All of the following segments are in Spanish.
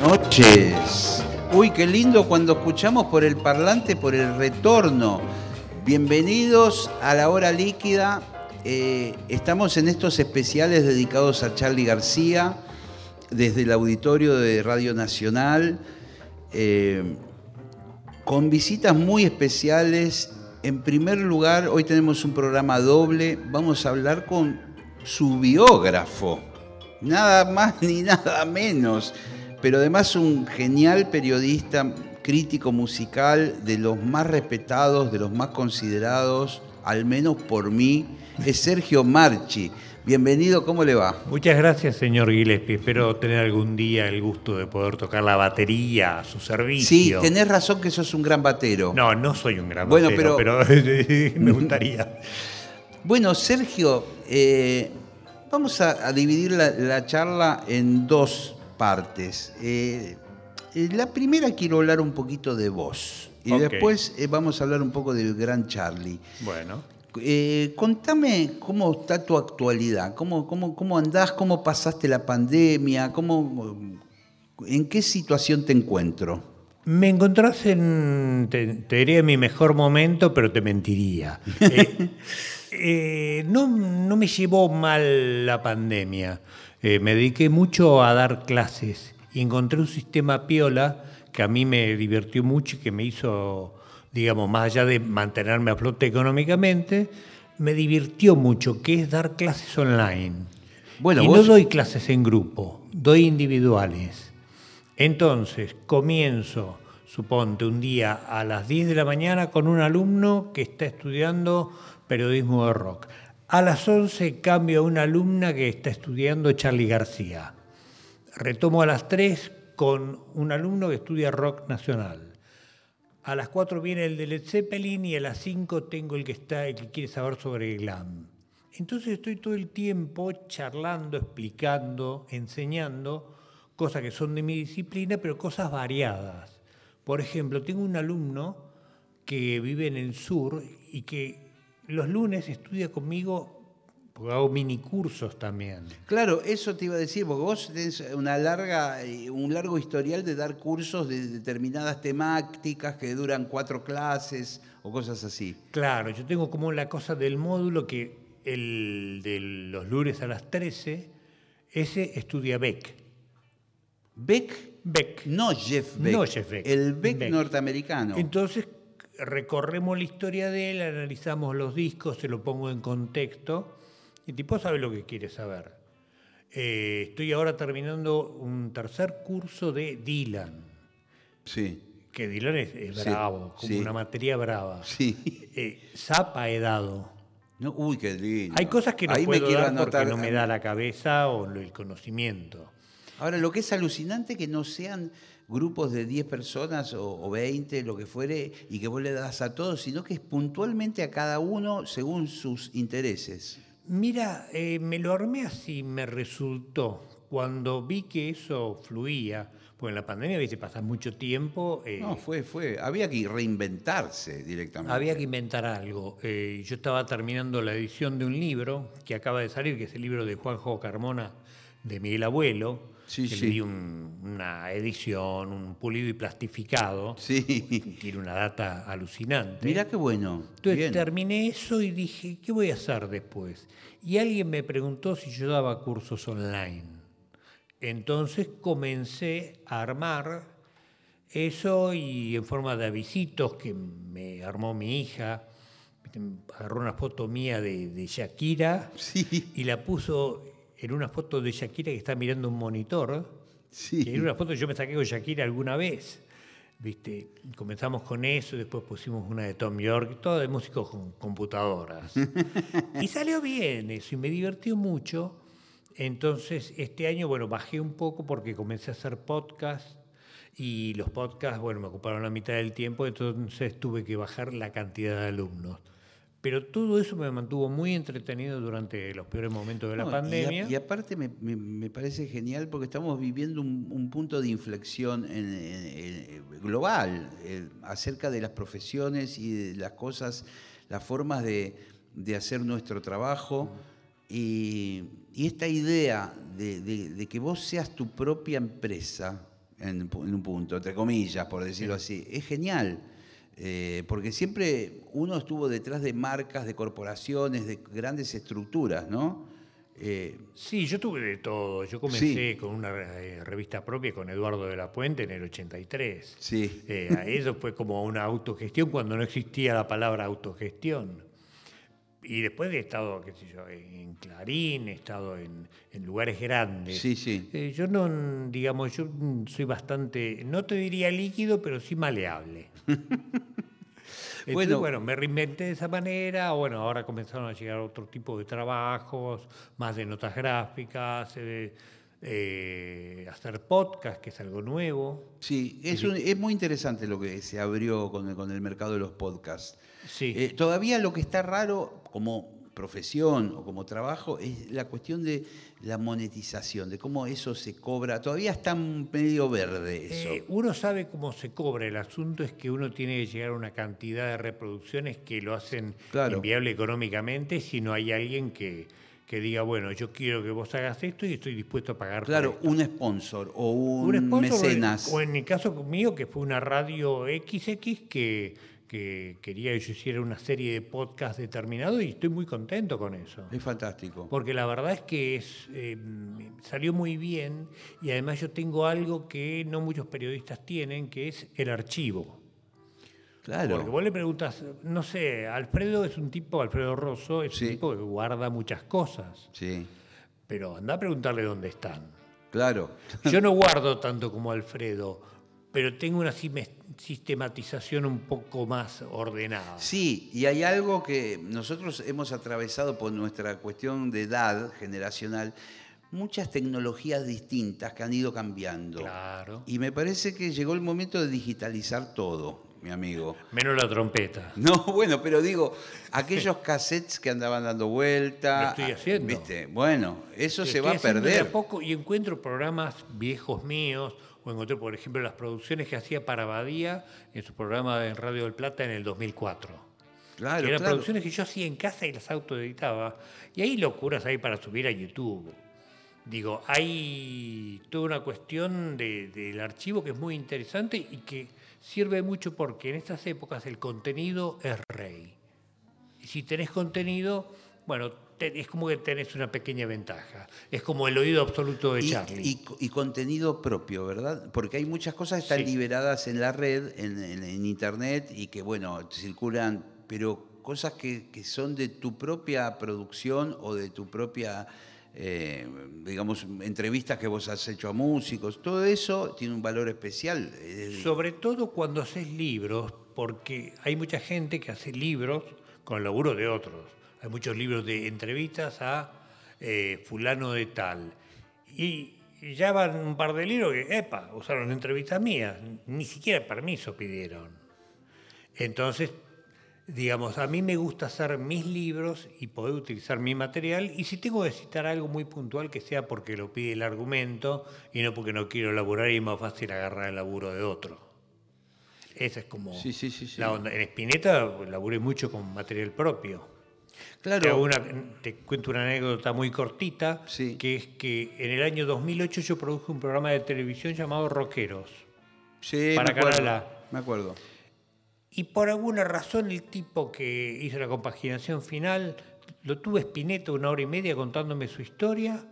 Noches. Uy, qué lindo cuando escuchamos por el parlante, por el retorno. Bienvenidos a la hora líquida. Eh, estamos en estos especiales dedicados a Charlie García desde el auditorio de Radio Nacional, eh, con visitas muy especiales. En primer lugar, hoy tenemos un programa doble. Vamos a hablar con su biógrafo, nada más ni nada menos pero además un genial periodista, crítico musical, de los más respetados, de los más considerados, al menos por mí, es Sergio Marchi. Bienvenido, ¿cómo le va? Muchas gracias, señor Gillespie. Espero tener algún día el gusto de poder tocar la batería a su servicio. Sí, tenés razón que sos un gran batero. No, no soy un gran bueno, batero, pero, me gustaría. Bueno, Sergio, eh, vamos a, dividir la charla en dos partes. Eh, eh, la primera quiero hablar un poquito de vos y después eh, vamos a hablar un poco del gran Charlie. Bueno. contame cómo está tu actualidad, cómo, cómo, cómo andás, cómo pasaste la pandemia, cómo, en qué situación te encuentro. Me encontrás en, te, diría mi mejor momento, pero te mentiría. no, no me llevó mal la pandemia. Eh, me dediqué mucho a dar clases y encontré un sistema piola que a mí me divirtió mucho y que me hizo, digamos, más allá de mantenerme a flote económicamente, me divirtió mucho, que es dar clases online. Bueno, y no doy clases en grupo, doy individuales. Entonces, comienzo, suponte, un día a las 10 de la mañana con un alumno que está estudiando periodismo de rock. A las 11 cambio a una alumna que está estudiando Charlie García. Retomo a las 3 con un alumno que estudia rock nacional. A las 4 viene el de Led Zeppelin y a las 5 tengo el que está el que quiere saber sobre glam. Entonces estoy todo el tiempo charlando, explicando, enseñando cosas que son de mi disciplina, pero cosas variadas. Por ejemplo, tengo un alumno que vive en el sur y que los lunes estudia conmigo porque hago mini cursos también. Claro, eso te iba a decir, porque vos tenés una larga, eh, un largo historial de dar cursos de determinadas temáticas que duran cuatro clases o cosas así. Claro, yo tengo como la cosa del módulo que el de los lunes a las 13, ese estudia Beck. ¿Beck? Beck. No Jeff Beck. No Jeff Beck. El Beck. norteamericano. Entonces, recorremos la historia de él, analizamos los discos, se lo pongo en contexto, y el tipo sabe lo que quiere saber. Eh, estoy ahora terminando un tercer curso de Dylan. Sí. Que Dylan es, bravo, como una materia brava. Sí. Eh, Zapa he dado. No, uy, qué lindo. Hay cosas que no puedo dar porque no me da la cabeza o el conocimiento. Ahora, lo que es alucinante que no sean grupos de 10 personas o, 20, lo que fuere, y que vos le das a todos, sino que es puntualmente a cada uno según sus intereses. Mira, eh, me lo armé así, me resultó. Cuando vi que eso fluía, pues en la pandemia, viste, pasa mucho tiempo. Eh, no, fue, fue. Había que reinventarse directamente. Había que inventar algo. Eh, yo estaba terminando la edición de un libro que acaba de salir, que es el libro de Juanjo Carmona, de Miguel Abuelo Sí, que le di una edición, un pulido y plastificado. Sí. Tiene una data alucinante. Mira qué bueno. Entonces terminé eso y dije, ¿qué voy a hacer después? Y alguien me preguntó si yo daba cursos online. Entonces comencé a armar eso y en forma de avisitos que me armó mi hija. Agarró una foto mía de, de Shakira y la puso en una foto de Shakira que está mirando un monitor. Sí. en una foto yo me saqué con Shakira alguna vez. ¿Viste? Comenzamos con eso, después pusimos una de Tom York, todo de músicos con computadoras. y salió bien eso, y me divertió mucho. Entonces, este año, bueno, bajé un poco porque comencé a hacer podcast y los podcasts, bueno, me ocuparon la mitad del tiempo, entonces tuve que bajar la cantidad de alumnos. Pero todo eso me mantuvo muy entretenido durante los peores momentos de la No, y a- pandemia. Y, aparte me, me- me parece genial porque estamos viviendo un, un punto de inflexión en- en- en- global eh, acerca de las profesiones y de las cosas, las formas de, de hacer nuestro trabajo. Y, y esta idea de, de- de que vos seas tu propia empresa, en, un punto, entre comillas, por decirlo así, es genial. Eh, porque siempre uno estuvo detrás de marcas, de corporaciones, de grandes estructuras, ¿no? Eh, Sí, yo tuve de todo. Yo comencé con una eh, revista propia con Eduardo de la Puente en el 83. sí. A eso fue como una autogestión cuando no existía la palabra autogestión. Y después he estado, qué sé yo, en Clarín, he estado en, en lugares grandes. Sí, sí. Yo no, digamos, yo soy bastante, no te diría líquido, pero sí maleable. Entonces, Bueno. bueno, me reinventé de esa manera. Bueno, ahora comenzaron a llegar otro tipo de trabajos, más de notas gráficas, eh, eh, hacer podcast, que es algo nuevo. Sí, es, un- es muy interesante lo que se abrió con el, con el mercado de los podcasts. Sí. Eh, todavía lo que está raro como profesión o como trabajo es la cuestión de la monetización, de cómo eso se cobra. Todavía está medio verde eso. Eh, uno sabe cómo se cobra, el asunto es que uno tiene que llegar a una cantidad de reproducciones que lo hacen Claro. inviable económicamente si no hay alguien que, que diga, bueno, yo quiero que vos hagas esto y estoy dispuesto a pagar claro, un sponsor o un, Un sponsor, mecenas. O en el caso mío, que fue una radio XX que, que quería que yo hiciera una serie de podcasts determinados y estoy muy contento con eso. Es fantástico. Porque la verdad es que es, eh, salió muy bien y además yo tengo algo que no muchos periodistas tienen, que es el archivo. Claro. Porque vos le preguntas, no sé, Alfredo es un tipo, Alfredo Rosso es Sí. un tipo que guarda muchas cosas, Sí, pero anda a preguntarle dónde están. claro. Yo no guardo tanto como Alfredo, pero tengo una sistematización un poco más ordenada. Sí, y hay algo que nosotros hemos atravesado por nuestra cuestión de edad generacional, muchas tecnologías distintas que han ido cambiando. Claro. Y me parece que llegó el momento de digitalizar todo, mi amigo. Menos la trompeta. No, bueno, pero digo, aquellos cassettes que andaban dando vuelta. Lo estoy haciendo. ¿viste? Bueno, eso se va a perder. poco y encuentro programas viejos míos, o encontré, por ejemplo, las producciones que hacía para Badía en su programa en Radio del Plata en el 2004. Claro, que eran claro. producciones que yo hacía en casa y las autoeditaba. Y hay locuras ahí para subir a YouTube. Digo, hay toda una cuestión de- del archivo que es muy interesante y que sirve mucho porque en estas épocas el contenido es rey. Y si tenés contenido, bueno, es como que tenés una pequeña ventaja. Es como el oído absoluto de Y, Charlie. y- y contenido propio, ¿verdad? Porque hay muchas cosas que están Sí. liberadas en la red, en, en- en internet, y que, bueno, circulan, pero cosas que, que son de tu propia producción o de tu propia, eh, digamos, entrevistas que vos has hecho a músicos, todo eso tiene un valor especial. Eh, Sobre todo cuando haces libros, porque hay mucha gente que hace libros con el laburo de otros. Hay muchos libros de entrevistas a eh, fulano de tal. Y ya van un par de libros que, epa, usaron entrevistas mías, ni siquiera permiso pidieron. Entonces, digamos, a mí me gusta hacer mis libros y poder utilizar mi material y si tengo que citar algo muy puntual que sea porque lo pide el argumento y no porque no quiero laburar y es más fácil agarrar el laburo de otro. Esa es como Sí, sí, sí, sí. la onda. En Spinetta laburé mucho con material propio. Te, claro, una- te cuento una anécdota muy cortita, Sí. que es que en el año 2008 yo produje un programa de televisión llamado Rockeros. sí, para me acuerdo, Canal me acuerdo. Y por alguna razón el tipo que hizo la compaginación final lo tuve Spinetta una hora y media contándome su historia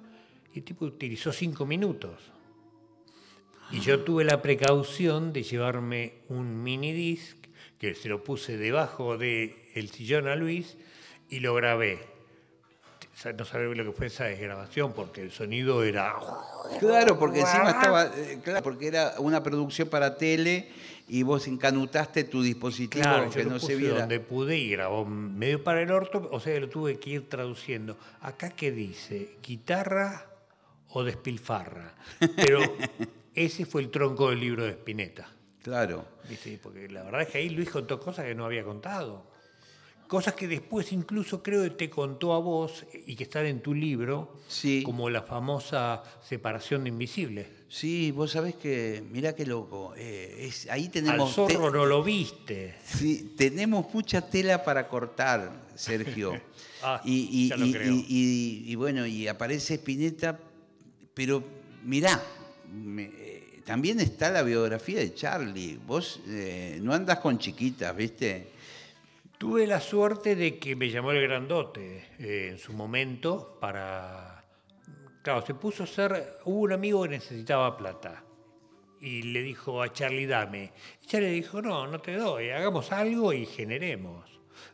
y el tipo utilizó cinco minutos. Y yo tuve la precaución de llevarme un mini disc que se lo puse debajo del el sillón a Luis y lo grabé. No sabía lo que fue esa desgrabación porque el sonido era... Claro, porque encima estaba, eh, claro, porque era una producción para tele y vos encanutaste tu dispositivo Claro, que yo lo no se viera. donde pude y grabó medio para el orto, o sea, lo tuve que ir traduciendo. Acá qué dice, guitarra o despilfarra. Pero ese fue el tronco del libro de Spinetta. Claro. ¿viste? Porque la verdad es que ahí Luis contó cosas que no había contado. Cosas que después incluso creo que te contó a vos y que están en tu libro, Sí. como la famosa separación de invisibles. Sí, vos sabés que, mirá qué loco. eh, es, ahí Al tenemos. zorro te- no lo viste. Sí, tenemos mucha tela para cortar, Sergio. Ah, y, y- ya lo y- creo. y- bueno, y aparece Spinetta, pero mirá, me- eh, también está la biografía de Charlie. Vos eh, no andas con chiquitas, ¿viste? Tuve la suerte de que me llamó el grandote eh, en su momento para... Claro, se puso a ser... Hubo un amigo que necesitaba plata y le dijo a Charlie, dame. Y Charlie dijo, no, no te doy, hagamos algo y generemos.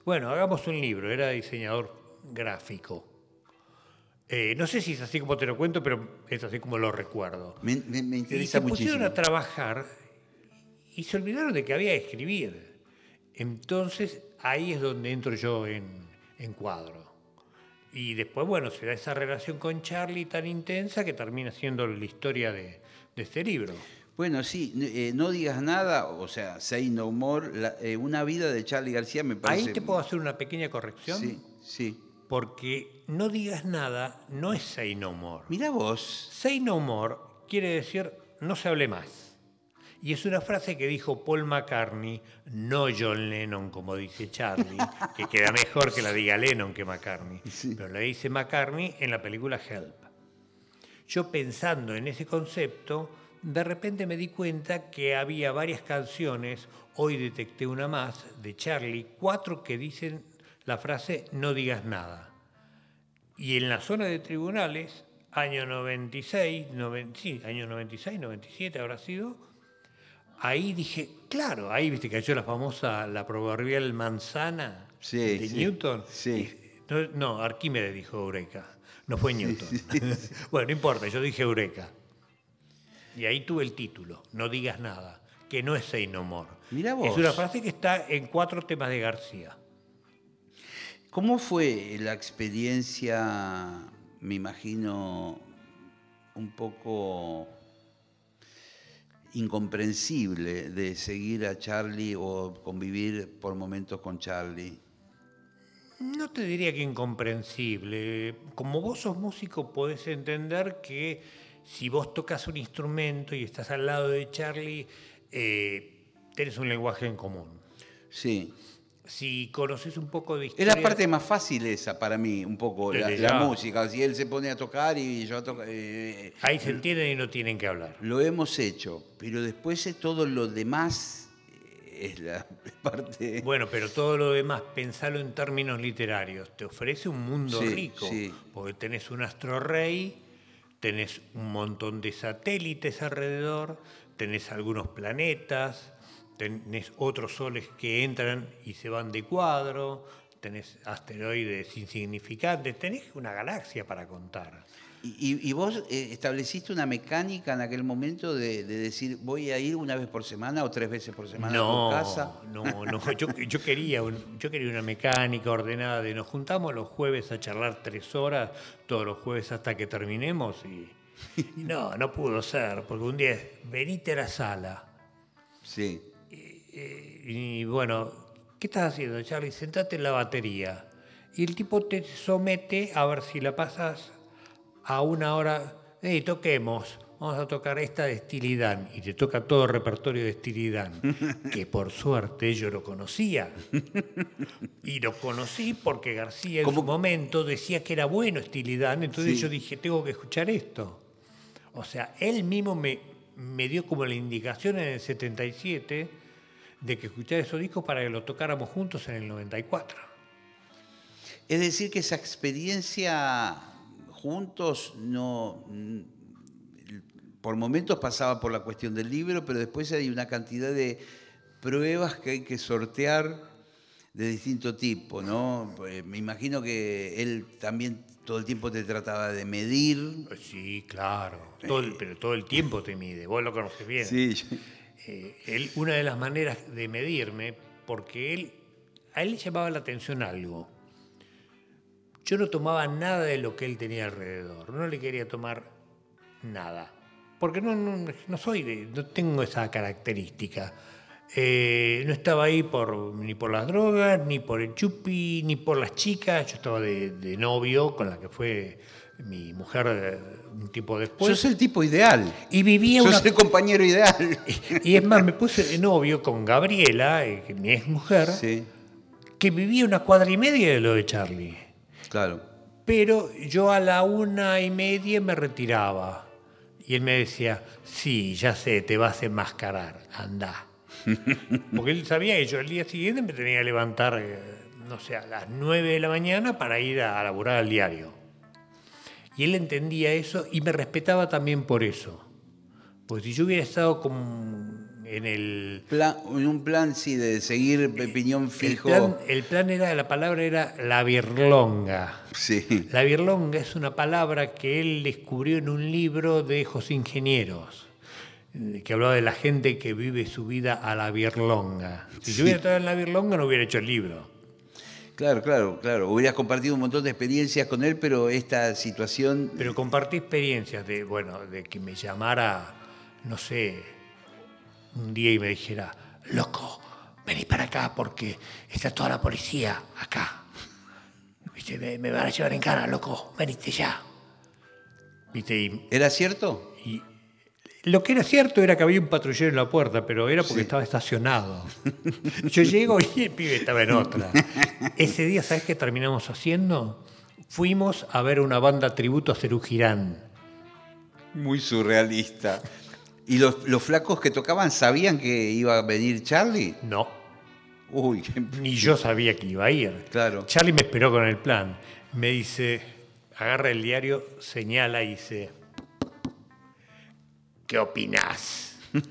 Bueno, hagamos un libro, era diseñador gráfico. Eh, no sé si es así como te lo cuento, pero es así como lo recuerdo. Me, me- me Y interesa se pusieron a trabajar y se olvidaron de que había que escribir. Entonces ahí es donde entro yo en, en cuadro. Y después, bueno, se da esa relación con Charlie tan intensa que termina siendo la historia de, de este libro. Bueno, sí, eh, no digas nada, o sea, Say No More, la- eh, una vida de Charlie García me parece. Ahí te puedo hacer una pequeña corrección. Sí, sí. Porque no digas nada no es say no more. Mirá vos. Say no more quiere decir no se hable más. Y es una frase que dijo Paul McCartney, no John Lennon, como dice Charlie, que queda mejor que la diga Lennon que McCartney. Sí. Pero la dice McCartney en la película Help. Yo pensando en ese concepto, de repente me di cuenta que había varias canciones, hoy detecté una más, de Charlie, cuatro que dicen la frase no digas nada. Y en la zona de tribunales, año 96, noven- sí, año 96, 97 habrá sido, ahí dije, claro, ahí viste que cayó la famosa, la proverbial manzana Sí, de sí, Newton. sí. No, no, Arquímedes dijo Eureka, no fue Newton. bueno, no importa, yo dije Eureka. Y ahí tuve el título, No digas nada, que no es Say No More. Mirá vos. Es una frase que está en cuatro temas de García. ¿Cómo fue la experiencia, me imagino, un poco incomprensible de seguir a Charlie o convivir por momentos con Charlie? No te diría que incomprensible. Como vos sos músico, podés entender que si vos tocas un instrumento y estás al lado de Charlie, eh, tenés un lenguaje en común. Sí. Si conoces un poco de historia... Es la parte más fácil esa para mí, un poco, la, música. Si él se pone a tocar y yo a tocar... eh, Ahí se entienden y no tienen que hablar. lo hemos hecho, pero después es todo lo demás eh, es la parte... Bueno, pero todo lo demás, pensalo en términos literarios. Te ofrece un mundo Sí, rico, sí. porque tenés un astro rey, tenés un montón de satélites alrededor, tenés algunos planetas, tenés otros soles que entran y se van de cuadro, tenés asteroides insignificantes, tenés una galaxia para contar. Y, vos eh, estableciste una mecánica en aquel momento de, de decir, voy a ir una vez por semana o tres veces por semana No, a tu casa. no, no. Yo, yo quería un- yo quería una mecánica ordenada de nos juntamos los jueves a charlar tres horas, todos los jueves hasta que terminemos y, y no, no pudo ser, porque un día es, venite a la sala. Sí. Eh, y bueno, ¿qué estás haciendo, Charlie? Sentate en la batería. Y el tipo te somete a ver si la pasas a una hora. ¡Ey, toquemos! Vamos a tocar esta de Stilidán. Y te toca todo el repertorio de Stilidán, que por suerte yo lo conocía. Y lo conocí porque García en ¿Cómo? su momento decía que era bueno Stilidán. Entonces Sí. yo dije, tengo que escuchar esto. O sea, él mismo me, me dio como la indicación en el 77 de que escuchara esos discos para que lo tocáramos juntos en el 94. Es decir, que esa experiencia juntos no. mm, Por momentos pasaba por la cuestión del libro, pero después hay una cantidad de pruebas que hay que sortear de distinto tipo, ¿no? Pues me imagino que él también todo el tiempo te trataba de medir. Sí, claro. Todo el- pero todo el tiempo te mide. Vos lo conoces bien. Sí, yo- eh, una de las maneras de medirme, porque él, a él le llamaba la atención algo. Yo no tomaba nada de lo que él tenía alrededor, no le quería tomar nada, porque no, no, no soy de, no tengo esa característica. Eh, no estaba ahí por, ni por las drogas, ni por el chupi, ni por las chicas. Yo estaba de, de novio con la que fue mi mujer eh, un tiempo después. Sos el tipo ideal. y vivía Sos una, el compañero ideal. y es más, me puse de novio con Gabriela, eh, que mi ex mujer, Sí, que vivía una cuadra y media de lo de Charlie. claro. Pero yo a la una y media me retiraba. Y él me decía, sí, ya sé, te vas a enmascarar, anda. Porque él sabía que yo el día siguiente me tenía que levantar, eh, no sé, a las nueve de la mañana para ir a laburar al diario. Y él entendía eso y me respetaba también por eso. Pues si yo hubiera estado como en el... Plan- en un plan, sí, de seguir piñón El fijo. plan, el plan era, la palabra era la birlonga. Sí. La birlonga es una palabra que él descubrió en un libro de José Ingenieros, eh, que hablaba de la gente que vive su vida a la birlonga. Si yo hubiera estado en la birlonga no hubiera hecho el libro. Claro, claro, claro. Hubieras compartido un montón de experiencias con él, pero esta situación. Pero compartí experiencias de, bueno, de que me llamara, no sé, un día y me dijera, loco, vení para acá porque está toda la policía acá. ¿Viste? Me, me van a llevar en cara, loco, venite ya. ¿Viste? Y, ¿Era cierto? Lo que era cierto era que había un patrullero en la puerta, pero era porque estaba estacionado. Yo llego y el pibe estaba en otra. Ese día, ¿sabes qué terminamos haciendo? Fuimos a ver una banda tributo a Cerú Girán. Muy surrealista. ¿Y los, los flacos que tocaban sabían que iba a venir Charlie? No, Uy, qué- ni yo sabía que iba a ir. Claro. Charlie me esperó con el plan. Me dice, agarra el diario, señala y dice, ¿qué opinás? Le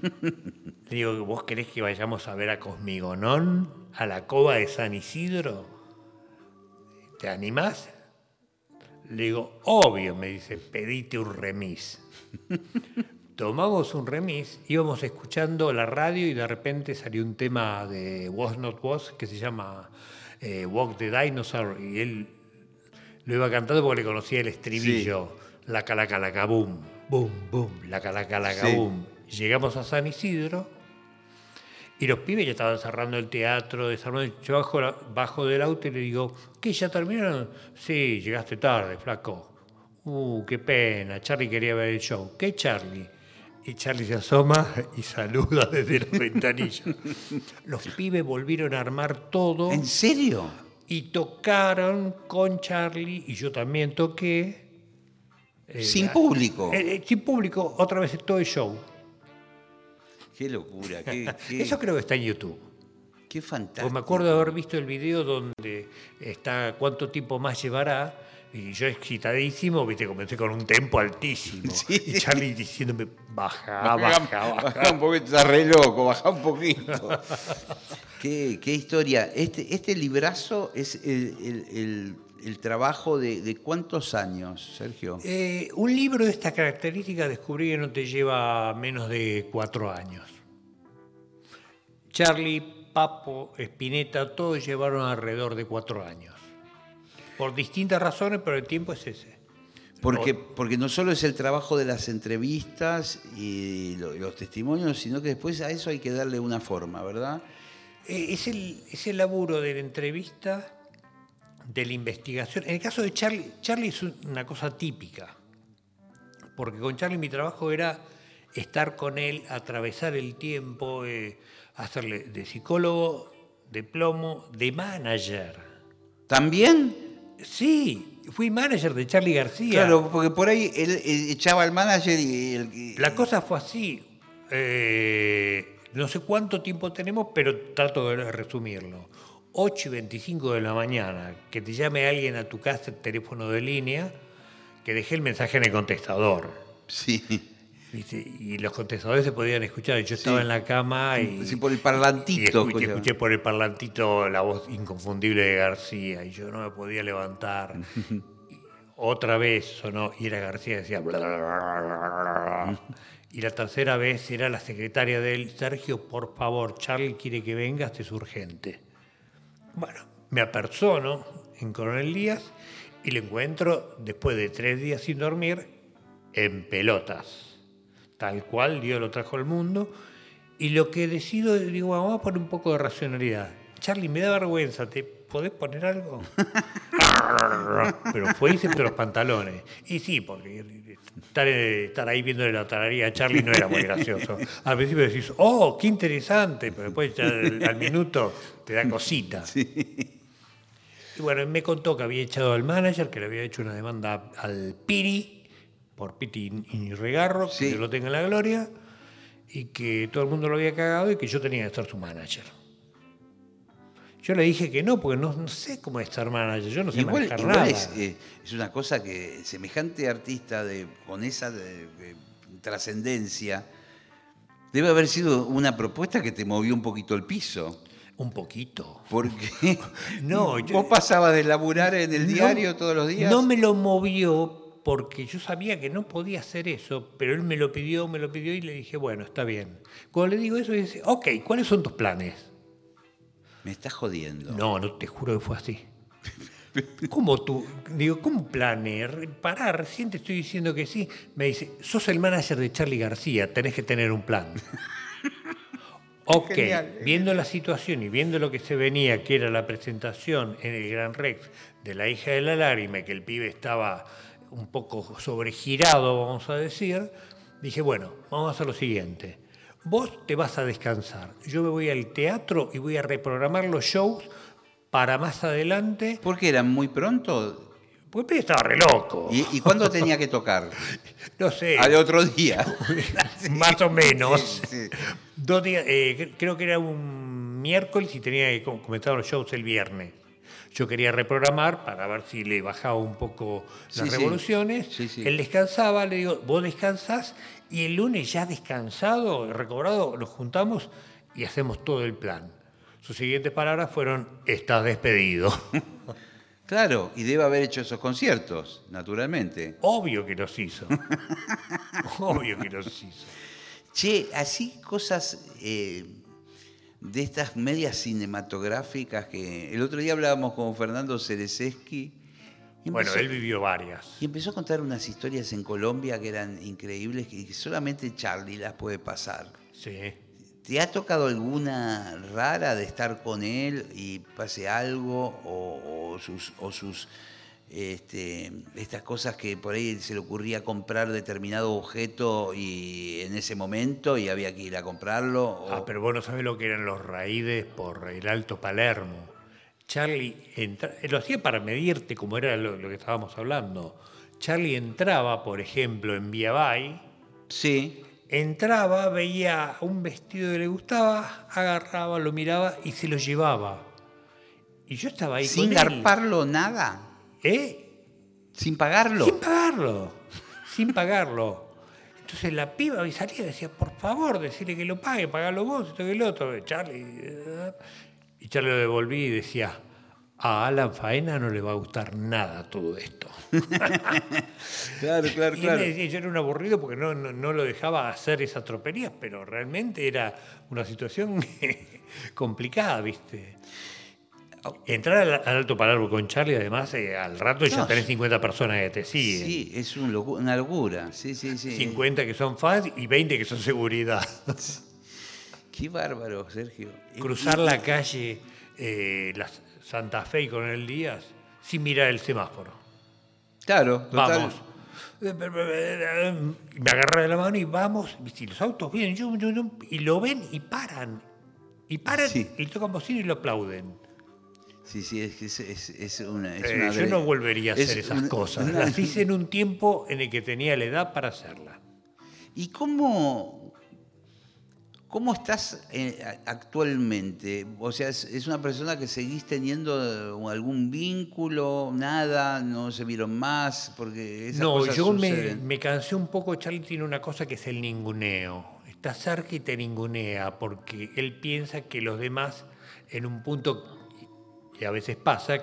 digo, ¿vos querés que vayamos a ver a Cosmigonón, a la cova de San Isidro? ¿Te animás? Le digo, obvio, me dice, pedite un remis. Tomamos un remis, íbamos escuchando la radio y de repente salió un tema de Was Not Was que se llama eh, Walk the Dinosaur y él lo iba cantando porque le conocía el estribillo. La calacalaca boom, boom, la calacalaca Sí. boom. Llegamos a San Isidro y los pibes ya estaban cerrando el teatro, desarmando. Yo bajo, la- bajo del auto y le digo, ¿qué? ¿Ya terminaron? Sí, llegaste tarde, flaco. Uh, qué pena. Charlie quería ver el show. ¿Qué Charlie? Y Charlie se asoma y saluda desde la ventanilla. Los pibes volvieron a armar todo ¿En serio? y tocaron con Charlie y yo también toqué. Eh, Sin la- público. eh, eh, sin público, otra vez todo el show. Qué locura, qué, qué, Eso creo que está en YouTube. qué fantástico. Pues me acuerdo de haber visto el video donde está cuánto tiempo más llevará. Y yo excitadísimo, viste, comencé con un tempo altísimo. Sí. Y Charlie diciéndome, baja, baja, baja. Baja un poquito, estás re loco, baja un poquito. qué, qué historia. Este, este librazo es el, el- el- el trabajo de, de cuántos años, Sergio. Eh, un libro de esta característica descubrí que no te lleva menos de cuatro años. Charlie, Papo, Spinetta, todos llevaron alrededor de cuatro años. Por distintas razones, pero el tiempo es ese. Porque, porque no solo es el trabajo de las entrevistas y lo- los testimonios, sino que después a eso hay que darle una forma, ¿verdad? Eh, Es el, es el laburo de la entrevista, de la investigación. En el caso de Charlie, Charlie es una cosa típica, porque con Charlie mi trabajo era estar con él, atravesar el tiempo, eh, hacerle de psicólogo, de plomo, de manager. ¿También? Sí, fui manager de Charlie García. Claro, porque por ahí él echaba al manager y... el- y- La cosa fue así. Eh, no sé cuánto tiempo tenemos, pero trato de resumirlo. 8 y 25 de la mañana, que te llame alguien a tu casa, teléfono de línea, que dejé el mensaje en el contestador. Sí, ¿viste? Y los contestadores se podían escuchar. y Yo estaba Sí. en la cama y, Sí, por el y parlantito. escuché, escuchaba. escuché por el parlantito la voz inconfundible de García y yo no me podía levantar. Y otra vez sonó y era García decía bla, bla, bla. Y la tercera vez era la secretaria de él, Sergio, por favor, Charlie quiere que vengas, es urgente. Bueno, me apersono en Coronel Díaz y lo encuentro después de tres días sin dormir en pelotas. Tal cual Dios lo trajo al mundo. Y lo que decido, digo, vamos a poner un poco de racionalidad. Charlie, me da vergüenza, ¿te podés poner algo? Pero fue y se puso los pantalones. Y sí, porque estar, estar ahí viendo la tararía a Charlie no era muy gracioso. Al principio decís, oh, qué interesante, pero después ya al, al minuto te da cosita. Y bueno, me contó que había echado al manager, que le había hecho una demanda al Piri, por Piti y Regarro, Sí. que lo tenga en la gloria, y que todo el mundo lo había cagado y que yo tenía que ser su manager. Yo le dije que no, porque no, no sé cómo es ser manager, yo no sé Igual, manejar igual nada. es, eh, es una cosa que semejante artista de, con esa de- de trascendencia debe haber sido una propuesta que te movió un poquito el piso. Un poquito. Porque No, yo- vos pasabas de laburar en el No- diario todos los días. No me lo movió porque yo sabía que no podía hacer eso, pero él me lo pidió, me lo pidió y le dije, bueno, está bien. Cuando le digo eso, dice, ok, ¿cuáles son tus planes? Me estás jodiendo. No, no te juro que fue así. ¿Cómo tú? Digo, ¿cómo planear? Pará, recién te estoy diciendo que sí. Me dice, sos el manager de Charlie García, tenés que tener un plan. Ok, Genial. viendo la situación y viendo lo que se venía, que era la presentación en el Gran Rex de la hija de la lágrima, que el pibe estaba un poco sobregirado, vamos a decir, dije, bueno, vamos a hacer lo siguiente. Vos te vas a descansar, yo me voy al teatro y voy a reprogramar los shows para más adelante, ¿Por qué era muy pronto? pibe estaba re loco. ¿Y, y cuándo tenía que tocar? No sé, Al otro día. más o menos. Sí, sí. Dos días, eh, cre- creo que era un miércoles y tenía que com- comenzar los shows el viernes. Yo quería reprogramar para ver si le bajaba un poco las Sí, revoluciones. Sí, sí. Él descansaba, le digo, vos descansás y el lunes ya descansado, recobrado, nos juntamos y hacemos todo el plan. Sus siguientes palabras fueron, estás despedido. Claro, y debe haber hecho esos conciertos, naturalmente. Obvio que los hizo. Obvio que los hizo. Che, así cosas eh, de estas medias cinematográficas que el otro día hablábamos con Fernando Cerezeski. Bueno, él vivió varias. Y empezó a contar unas historias en Colombia que eran increíbles y que solamente Charlie las puede pasar. Sí. ¿Te ha tocado alguna rara de estar con él y pase algo o, o sus, o sus este, estas cosas que por ahí se le ocurría comprar determinado objeto y en ese momento y había que ir a comprarlo? o- Ah, pero vos no sabés lo que eran los raídes por el Alto Palermo. Charlie entra- lo hacía para medirte como era lo, lo que estábamos hablando. Charlie entraba, por ejemplo, en Viabay, Sí, entraba, veía un vestido que le gustaba, agarraba, lo miraba y se lo llevaba. Y yo estaba ahí sin con él. garparlo nada, ¿Eh? sin pagarlo. Sin pagarlo, sin pagarlo. Entonces la piba y salía y decía, por favor, decirle que lo pague, pagalo vos, esto que el otro. Charlie. Y Charlie lo devolví y decía, a Alan Faena no le va a gustar nada todo esto. Claro, claro, Y me decía, yo era un aburrido porque no, no, no lo dejaba hacer esas troperías, pero realmente era una situación complicada, ¿viste? Entrar al, al Alto Palermo con Charlie, además, eh, al rato ya tenés 50 personas que te siguen. Sí, es un locu- una locura. Sí, sí, sí. 50 que son fans y 20 que son seguridad. Qué bárbaro, Sergio. Cruzar la calle eh, la Santa Fe y Coronel Díaz sin mirar el semáforo. Claro, total. Vamos. Me agarra de la mano y vamos. Y los autos vienen y lo ven y paran. Y paran, Sí. y tocan bocina y lo aplauden. Sí, sí, es, es, es, una, es Eh, una yo no volvería a hacer esas una- cosas. una- Las hice en un tiempo en el que tenía la edad para hacerlas. ¿Y cómo, cómo estás eh, actualmente? O sea, ¿es, una persona que seguís teniendo eh, algún vínculo? ¿Nada? ¿No se vieron más? Porque esas No, cosas yo me, cansé un poco. Charlie tiene una cosa que es el ninguneo. Está cerca y te ningunea porque él piensa que los demás, en un punto, y a veces pasa,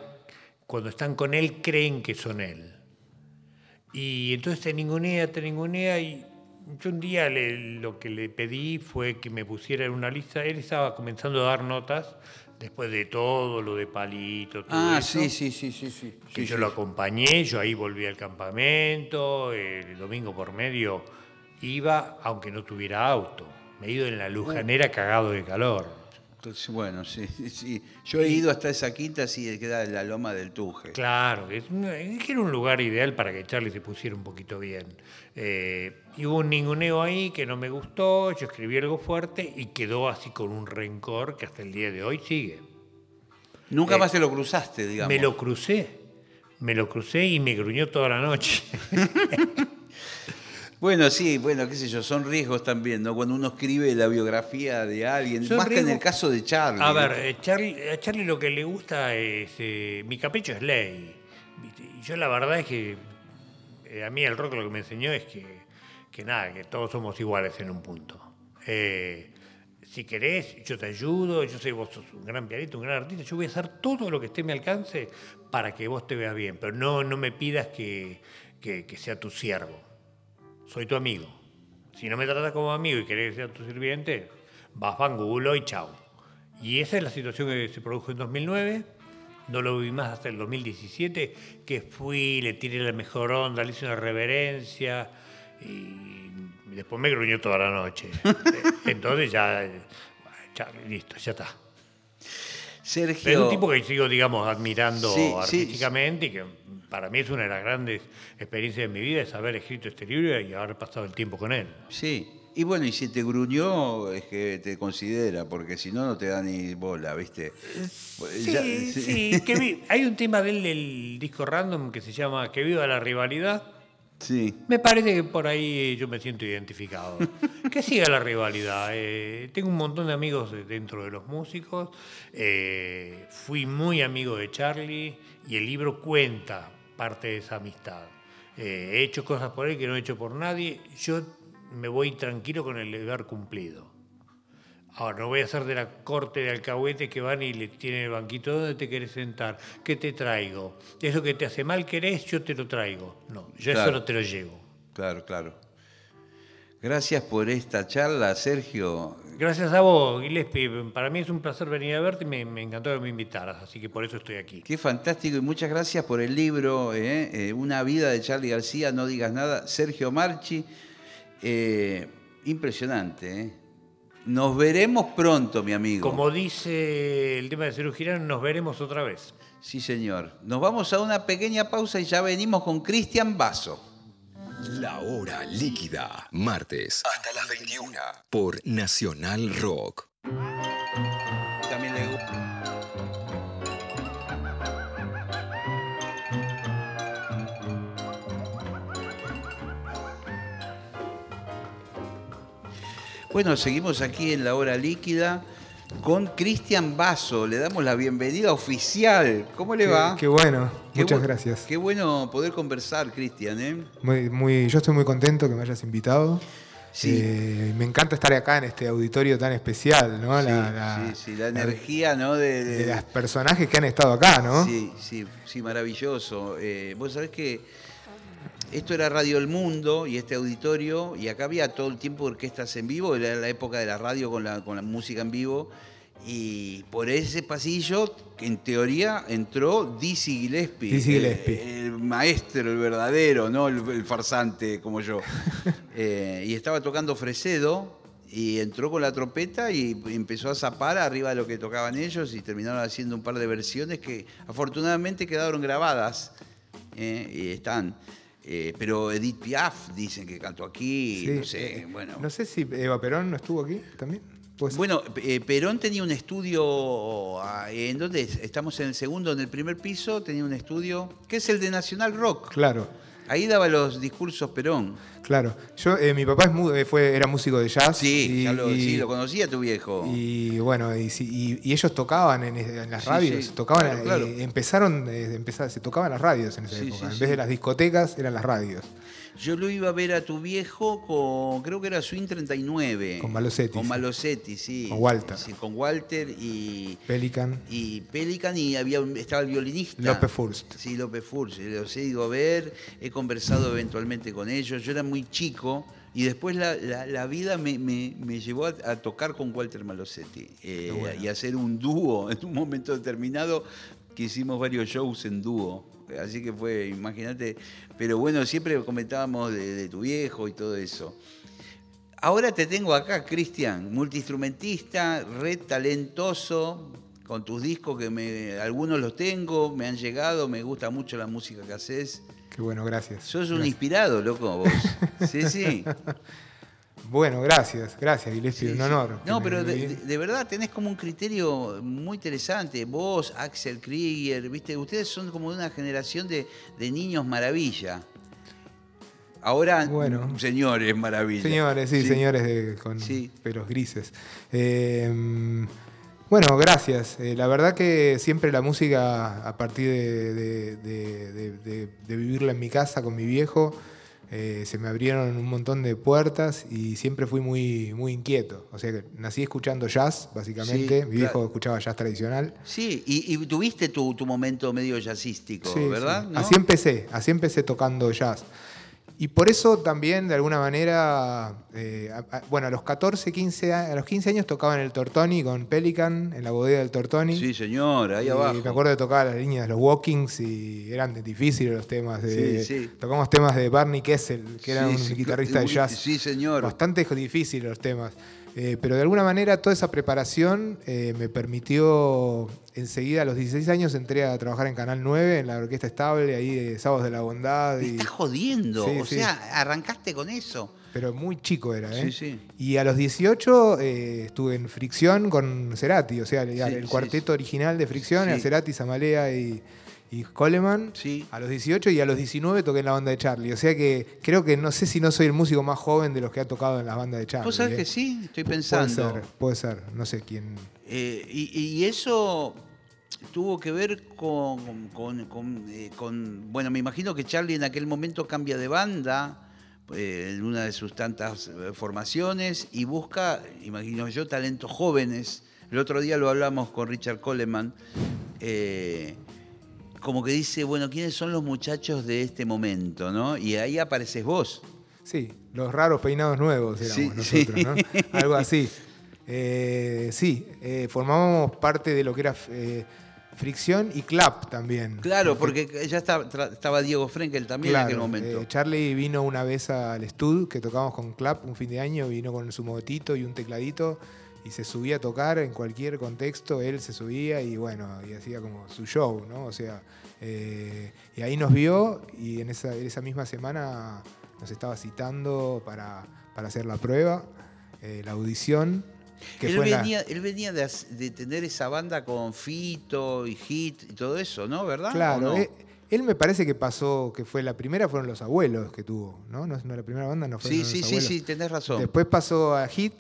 cuando están con él creen que son él. Y entonces te ningunea, te ningunea y yo un día le- lo que le pedí fue que me pusiera en una lista. Él estaba comenzando a dar notas después de todo lo de palito. Todo Ah, eso, sí, sí, sí, sí, sí. Que Sí, yo sí. lo acompañé, yo ahí volví al campamento, el domingo por medio iba, aunque no tuviera auto. Me he ido en la lujanera cagado de calor. Entonces, Bueno, sí, sí. Yo he ido hasta esa quinta, sí, queda en la loma del Tuje. Claro, es que era un lugar ideal para que Charlie se pusiera un poquito bien. Eh, y hubo un ninguneo ahí que no me gustó, yo escribí algo fuerte y quedó así con un rencor que hasta el día de hoy sigue. Nunca Eh, más te lo cruzaste, digamos. Me lo crucé, me lo crucé y me gruñó toda la noche. Bueno, sí, bueno, qué sé yo, son riesgos también, ¿no? Cuando uno escribe la biografía de alguien, Son más que en el caso de Charlie. A ver, eh, Charlie, a Charlie lo que le gusta es. eh, mi capricho es ley. ¿viste? Y yo la verdad es que. eh, a mí el rock lo que me enseñó es que, que nada, que todos somos iguales en un punto. Eh, si querés, yo te ayudo, yo sé vos sos un gran pianista, un gran artista, yo voy a hacer todo lo que esté a mi alcance para que vos te veas bien, pero no, no me pidas que, que- que sea tu siervo. Soy tu amigo. Si no me tratas como amigo y querés que sea tu sirviente, vas vangulo y chau. Y esa es la situación que se produjo en 2009. No lo vi más hasta el 2017, que fui, le tiré la mejor onda, le hice una reverencia y después me gruñó toda la noche. Entonces ya, ya, listo, ya está. Sergio. Pero es un tipo que sigo, digamos, admirando Sí, sí, artísticamente y que para mí es una de las grandes experiencias de mi vida es haber escrito este libro y haber pasado el tiempo con él. Sí. Y bueno, y si te gruñó, es que te considera, porque si no, no te da ni bola, ¿viste? Sí, Ya- sí, que vi- hay un tema de él del disco random que se llama Que viva la rivalidad. Sí. Me parece que por ahí yo me siento identificado. Que siga la rivalidad. Eh, tengo un montón de amigos de- dentro de los músicos. Eh, fui muy amigo de Charlie y el libro cuenta parte de esa amistad. Eh, he hecho cosas por él que no he hecho por nadie. Yo me voy tranquilo con el deber cumplido. Ahora, no voy a hacer de la corte de alcahuete que van y le tienen el banquito. ¿Dónde te querés sentar? ¿Qué te traigo? ¿Eso que te hace mal querés? Yo te lo traigo. No, yo Claro. eso no te lo llevo. Claro, claro. Gracias por esta charla, Sergio. Gracias a vos, Gillespie. Para mí es un placer venir a verte y me, me encantó que me invitaras, así que por eso estoy aquí. Qué fantástico y muchas gracias por el libro, ¿eh? Eh, Una vida de Charlie García, no digas nada. Sergio Marchi, eh, impresionante. ¿eh? Nos veremos pronto, mi amigo. Como dice el tema de Girán, nos veremos otra vez. Sí, señor. Nos vamos a una pequeña pausa y ya venimos con Cristian Basso. La hora líquida, martes. Hasta las 21 por Nacional Rock. Bueno, seguimos aquí en la hora líquida con Cristian Basso. Le damos la bienvenida oficial. ¿Cómo le Qué- va? Qué bueno, Qué muchas bu- gracias. Qué bueno poder conversar, Cristian. ¿eh? Muy, muy, yo estoy muy contento que me hayas invitado. Sí. Eh, me encanta estar acá en este auditorio tan especial, ¿no? Sí, La- la- sí, sí, la energía, ¿no? De, de- de los personajes que han estado acá, ¿no? Sí, sí, sí, maravilloso. Eh, Vos sabés que esto era Radio El Mundo y este auditorio, y acá había todo el tiempo orquestas en vivo, era la época de la radio con la, con la música en vivo, y por ese pasillo, en teoría, entró Dizzy Gillespie. Dizzy el- Gillespie. El, maestro, el verdadero, no el, el farsante como yo. Eh, y estaba tocando Fresedo. Y entró con la trompeta y empezó a zapar arriba de lo que tocaban ellos y terminaron haciendo un par de versiones que afortunadamente quedaron grabadas eh, y están. Eh, pero Edith Piaf dicen que cantó aquí, Sí, no sé, eh, bueno. No sé si Eva Perón no estuvo aquí también. Bueno, eh, Perón tenía un estudio ah, en donde estamos en el segundo, en el primer piso, tenía un estudio que es el de Nacional Rock. Claro, Ahí daba los discursos Perón. claro. Yo, eh, mi papá es eh, fue, era músico de jazz. Sí, y, ya lo, sí, y- lo conocía tu viejo. Y bueno, y, y- ellos tocaban en, en las Sí, radios, sí, tocaban, claro, claro. eh, empezaron, eh, empezar- se tocaban las radios en esa época. en vez de las discotecas, eran las radios. Yo lo iba a ver a tu viejo con, creo que era Swing 39. Con Malosetti, Con. Malosetti, sí. Con Walter. Sí, con Walter y, Pelican, y Pelican y había, estaba el violinista. López Furst. Sí, López Furst. Los he ido a ver, he conversado eventualmente con ellos. Yo era muy chico Y después la, la- la vida me, me- me llevó a, a tocar con Walter Malosetti eh, y hacer un dúo en un momento determinado que hicimos varios shows en dúo. Así que fue, imagínate. Pero bueno, siempre comentábamos de, de tu viejo y todo eso. Ahora te tengo acá, Cristian, multiinstrumentista, red talentoso, con tus discos que me, algunos los tengo, me han llegado, me gusta mucho la música que haces. Qué bueno, gracias. Sos un Gracias. inspirado, loco, vos. Sí, sí. Bueno, gracias, gracias, Gillespie, Sí, un sí. honor. No, pero de, verdad tenés como un criterio muy interesante. Vos, Axel Krieger, ¿viste? Ustedes son como de una generación de, de niños maravilla. Ahora, Bueno. señores maravilla. Señores, sí, señores de- con pelos grises. Eh, bueno, gracias. Eh, la verdad que siempre la música, a partir de vivirla en mi casa con mi viejo, eh, se me abrieron un montón de puertas y siempre fui muy, muy inquieto. O sea que nací escuchando jazz, básicamente. Sí, mi viejo claro. escuchaba jazz tradicional. Sí, y, y tuviste tu, tu momento medio jazzístico, Sí, ¿verdad? sí. ¿No? Así empecé, así empecé tocando jazz. Y por eso también, de alguna manera, eh, a- a- bueno, a los 14, 15, a, los 15 años tocaba en el Tortoni con Pelican, en la bodega del Tortoni. Sí, señor, ahí Y abajo. me acuerdo de tocar las líneas de los Walkings y eran difíciles los temas. De, Sí, sí. Tocamos temas de Barney Kessel, que era Sí, un guitarrista de jazz. Sí, señor. Bastante difíciles los temas. Eh, pero de alguna manera toda esa preparación eh, me permitió, enseguida a los 16 años entré a trabajar en Canal 9, en la Orquesta Estable, ahí de Sábados de la Bondad. Me y- estás jodiendo. Sí, o sí. sea, arrancaste con eso. pero muy chico era, ¿eh? Sí, sí. Y a los 18 eh, estuve en Fricción con Cerati, o sea, el, Sí, el cuarteto original de Fricción era Cerati, Zamalea y, y Coleman. Sí. A los 18 y a los 19 toqué en la banda de Charlie. O sea que creo que no sé si no soy el músico más joven de los que ha tocado en la banda de Charlie. ¿Vos sabés ¿eh? que sí? Estoy Puede pensando. ser, puede ser. No sé quién. Eh, y, y eso tuvo que ver con, con- con, eh, con- Bueno, me imagino que Charlie en aquel momento cambia de banda en una de sus tantas formaciones y busca, imagino yo, talentos jóvenes. El otro día lo hablamos con Richard Coleman. eh, como que dice, bueno, ¿quiénes son los muchachos de este momento? ¿no? Y ahí apareces vos. Sí, los raros peinados nuevos éramos Sí, nosotros, sí. ¿no? Algo así. Eh, sí, eh, formábamos parte de lo que era eh, Fricción y Clap también. Claro, porque ya estaba, Diego Frenkel también en aquel Claro, momento. eh, Charlie vino una vez al estudio que tocábamos con Clap un fin de año, vino con su motito y un tecladito y se subía a tocar en cualquier contexto, él se subía y bueno, y hacía como su show, ¿no? O sea, eh, y ahí nos vio y en esa, en esa misma semana nos estaba citando para, para hacer la prueba, eh, la audición. Que él, la- venía, él venía de, tener esa banda con Fito y Hit y todo eso, ¿no? ¿Verdad? ¿O Claro, no? eh, él me parece que pasó, que fue la primera, fueron los abuelos que tuvo, ¿no? No, no la primera banda, no fue sí, sí, sí, sí, tenés razón. Después pasó a Hit,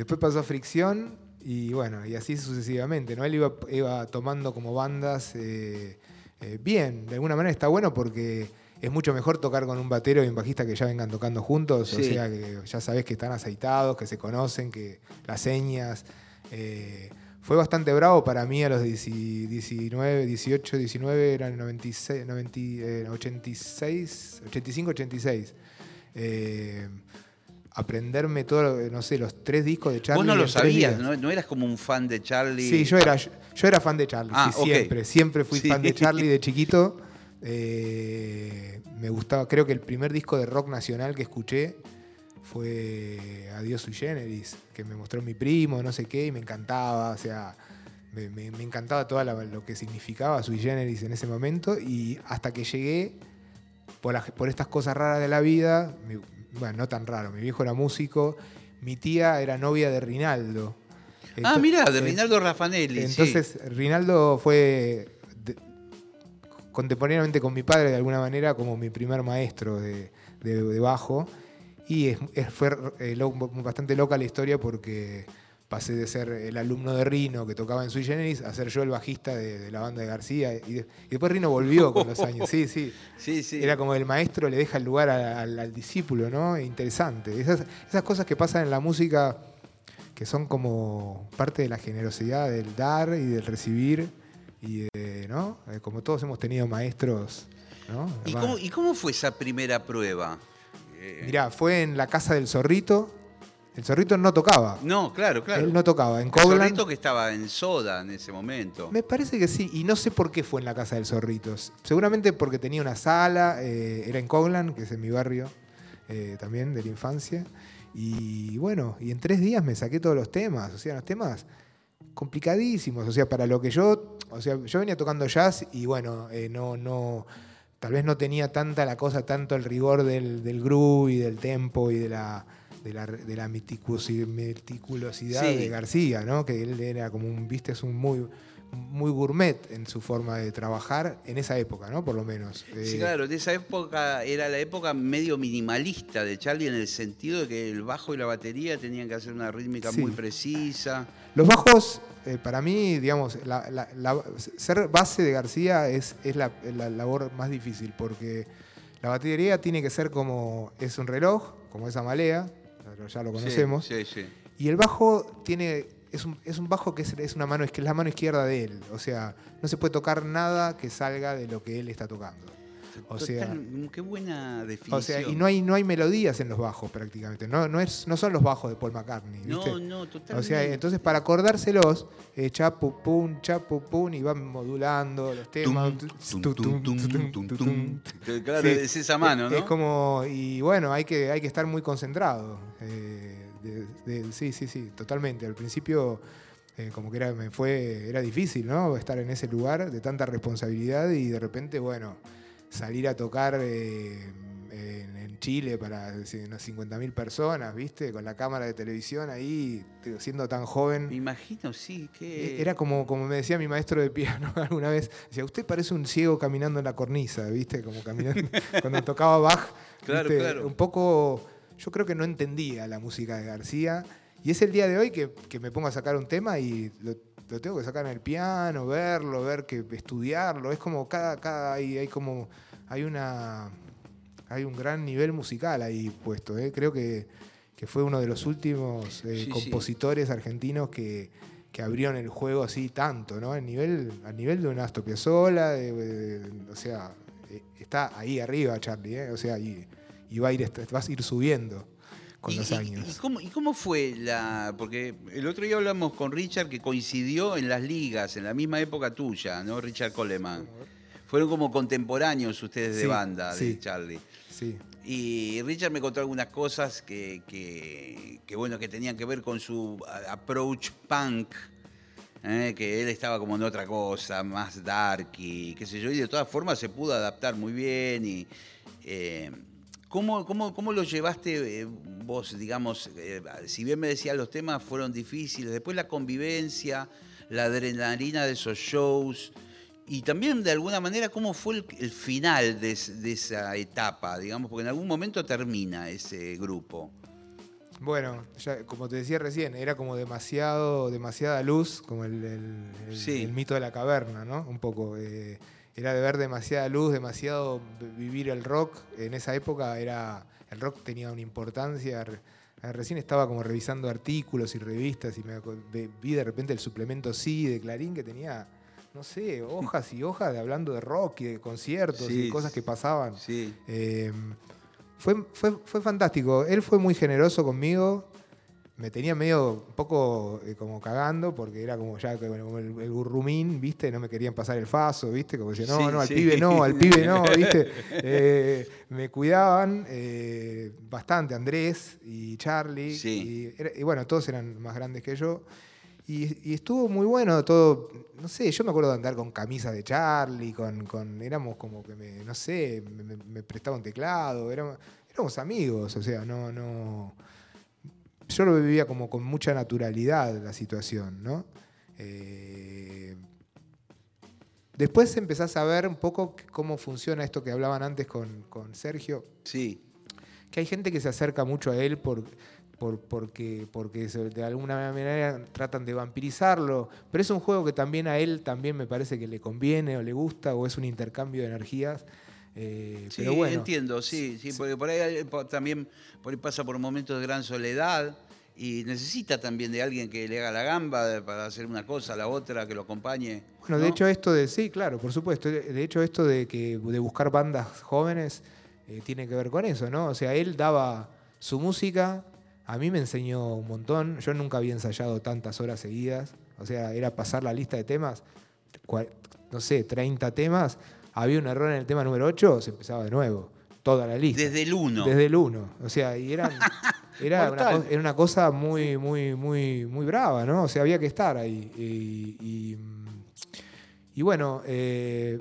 después pasó a Fricción y bueno, y así sucesivamente, ¿no? Él iba, iba tomando como bandas eh, eh, bien, de alguna manera está bueno porque es mucho mejor tocar con un batero y un bajista que ya vengan tocando juntos, o sea que ya sabés que están aceitados, que se conocen, que las señas. eh, fue bastante bravo para mí a los 10 19, 18, 19, eran 96, 90, eh, 86, 85, 86. Eh, aprenderme todo, no sé, los tres discos de Charlie. Vos no lo sabías. ¿no? No eras como un fan de Charlie. Sí, yo era, yo era fan de Charlie, Ah, sí, siempre, siempre fui Sí. fan de Charlie de chiquito. Eh, me gustaba, creo que el primer disco de rock nacional que escuché fue Adiós sui generis, que me mostró mi primo, no sé qué, y me encantaba, o sea, me, me- me encantaba todo lo que significaba sui generis en ese momento, y hasta que llegué, por, estas cosas raras de la vida, mi- bueno, no tan raro, mi viejo era músico, mi tía era novia de Rinaldo. Ah, mirá, de Rinaldo Raffanelli. sí. entonces, Rinaldo fue de- contemporáneamente con mi padre, de alguna manera, como mi primer maestro de, de- de bajo. Y es- es- fue eh, lo- bastante loca la historia porque pasé de ser el alumno de Rino que tocaba en Sui Generis a ser yo el bajista de, de la banda de García. Y, de- y después Rino volvió con los años. Sí, sí. Sí, sí. Era como el maestro le deja el lugar al, al discípulo, ¿no? Interesante. Esas, esas cosas que pasan en la música que son como parte de la generosidad del dar y del recibir y de, ¿no? Eh, Como todos hemos tenido maestros, ¿no? ¿Y Va- cómo, y cómo fue esa primera prueba? eh, Mirá, fue en la casa del zorrito. El zorrito no tocaba. No, claro, claro. Él no tocaba. En El Coglan. zorrito que estaba en Soda en ese momento. Me parece que sí, y no sé por qué fue en la casa del zorrito. Seguramente porque tenía una sala, eh, era en Coglan, que es en mi barrio eh, también de la infancia. Y bueno, y en tres días me saqué todos los temas, o sea, los temas complicadísimos, o sea, para lo que yo, o sea, yo venía tocando jazz y bueno, eh, no, no, tal vez no tenía tanta la cosa, tanto el rigor del, del groove y del tempo y de la, de la, de la meticulosi- meticulosidad Sí. de García, ¿no? Que él era como un, viste, es un muy, muy gourmet en su forma de trabajar en esa época, ¿no? Por lo menos. Sí, Eh, claro, de esa época era la época medio minimalista de Charlie en el sentido de que el bajo y la batería tenían que hacer una rítmica Sí. muy precisa. Los bajos, eh, para mí, digamos, la- la- la- ser base de García es, es la, la labor más difícil porque la batería tiene que ser como es un reloj, como esa malea, ya lo conocemos, Sí, sí, sí. y el bajo tiene es un, es un bajo que es, es una mano, es que es la mano izquierda de él, o sea, no se puede tocar nada que salga de lo que él está tocando. O sea, Total, qué buena definición. o sea, y no hay, no hay melodías en los bajos prácticamente, no, no, es, no son los bajos de Paul McCartney. No, ¿viste? no, totalmente. O sea, entonces para acordárselos, eh, chapu pum, chapu pum, y van modulando los temas. Tum, Tu, tum, tum, tum, tum, tum, tu, tum. tum. Claro, es esa mano, ¿no? Es como, y bueno, hay que, hay que estar muy concentrado. eh, de- de- sí, sí, sí, totalmente. Al principio, eh, como que era, me fue, era difícil, ¿no? Estar en ese lugar de tanta responsabilidad y de repente, bueno, salir a tocar eh, en, en Chile para unas 50.000 personas, ¿viste? Con la cámara de televisión ahí, siendo tan joven. Me imagino, sí, que... Era como, como me decía mi maestro de piano alguna vez, decía, usted parece un ciego caminando en la cornisa, ¿viste? Como caminando cuando tocaba Bach. Claro, ¿viste? claro. Un poco, yo creo que no entendía la música de García. Y es el día de hoy que, que me pongo a sacar un tema y lo, lo tengo que sacar en el piano, verlo, ver que estudiarlo. Es como cada, cada hay, hay como hay una hay un gran nivel musical ahí puesto. ¿eh? Creo que, que fue uno de los últimos eh, Sí, sí. compositores argentinos que, que abrieron el juego así tanto, ¿no? Al nivel, al nivel de un Astor Piazzolla, de- de- o sea, eh, está ahí arriba Charlie, ¿eh? O sea, y, y va a ir, vas a ir subiendo con ¿Y- los y- años. ¿y cómo, y cómo fue la...? Porque el otro día hablamos con Richard que coincidió en las ligas, en la misma época tuya, ¿no? Richard Coleman. Fueron como contemporáneos ustedes de Sí, banda, de sí. Charlie. Sí. Y Richard me contó algunas cosas que, que- que, bueno, que tenían que ver con su approach punk, ¿eh? que él estaba como en otra cosa, más dark y qué sé yo, y de todas formas se pudo adaptar muy bien. Y, eh, ¿cómo, cómo, cómo lo llevaste eh, vos, digamos, eh, si bien me decías los temas fueron difíciles, después la convivencia, la adrenalina de esos shows? Y también, de alguna manera, cómo fue el, el final de, es- de esa etapa, digamos, porque en algún momento termina ese grupo. Bueno, ya, como te decía recién, era como demasiado, demasiada luz, como el, el- el- Sí. el mito de la caverna, ¿no? Un poco. eh, era de ver demasiada luz, demasiado vivir el rock. En esa época era el rock tenía una importancia. Eh, Recién estaba como revisando artículos y revistas y me vi de repente el suplemento Sí de Clarín que tenía, no sé, hojas y hojas de hablando de rock y de conciertos y Sí, de cosas que pasaban. Sí. Eh, fue, fue, fue fantástico. Él fue muy generoso conmigo. Me tenía medio un poco eh, como cagando porque era como ya como el, el gurrumín, ¿viste? No me querían pasar el faso, ¿viste? Como decía, no, Sí, no, al sí. pibe no, al pibe no, ¿viste? Eh, me cuidaban eh, bastante, Andrés y Charlie. Sí. Y, era- y bueno, todos eran más grandes que yo. Y, y estuvo muy bueno todo. No sé, yo me acuerdo de andar con camisas de Charlie, con, con éramos como que me, no sé, me, me- me prestaba un teclado, éramos, éramos amigos, o sea, no, no. Yo lo vivía como con mucha naturalidad la situación, ¿no? Eh, después empezás a ver un poco cómo funciona esto que hablaban antes con, con Sergio Sí. que hay gente que se acerca mucho a él por, por- porque, porque de alguna manera tratan de vampirizarlo, pero es un juego que también a él también me parece que le conviene o le gusta o es un intercambio de energías. Eh, Sí, pero bueno, entiendo, sí, sí, porque por ahí también por ahí pasa por momentos de gran soledad y necesita también de alguien que le haga la gamba para hacer una cosa, la otra, que lo acompañe. Bueno, de hecho esto de, sí, claro, por supuesto, de hecho esto de, que, de buscar bandas jóvenes eh, tiene que ver con eso, ¿no? O sea, él daba su música, a mí me enseñó un montón, yo nunca había ensayado tantas horas seguidas, o sea, era pasar la lista de temas, no sé, 30 temas, había un error en el tema número 8, se empezaba de nuevo, toda la lista. Desde el 1. Desde el 1. O sea, y eran, era, una, co- era una cosa muy, muy, muy, muy brava, ¿no? O sea, había que estar ahí. Y, y, y bueno, eh,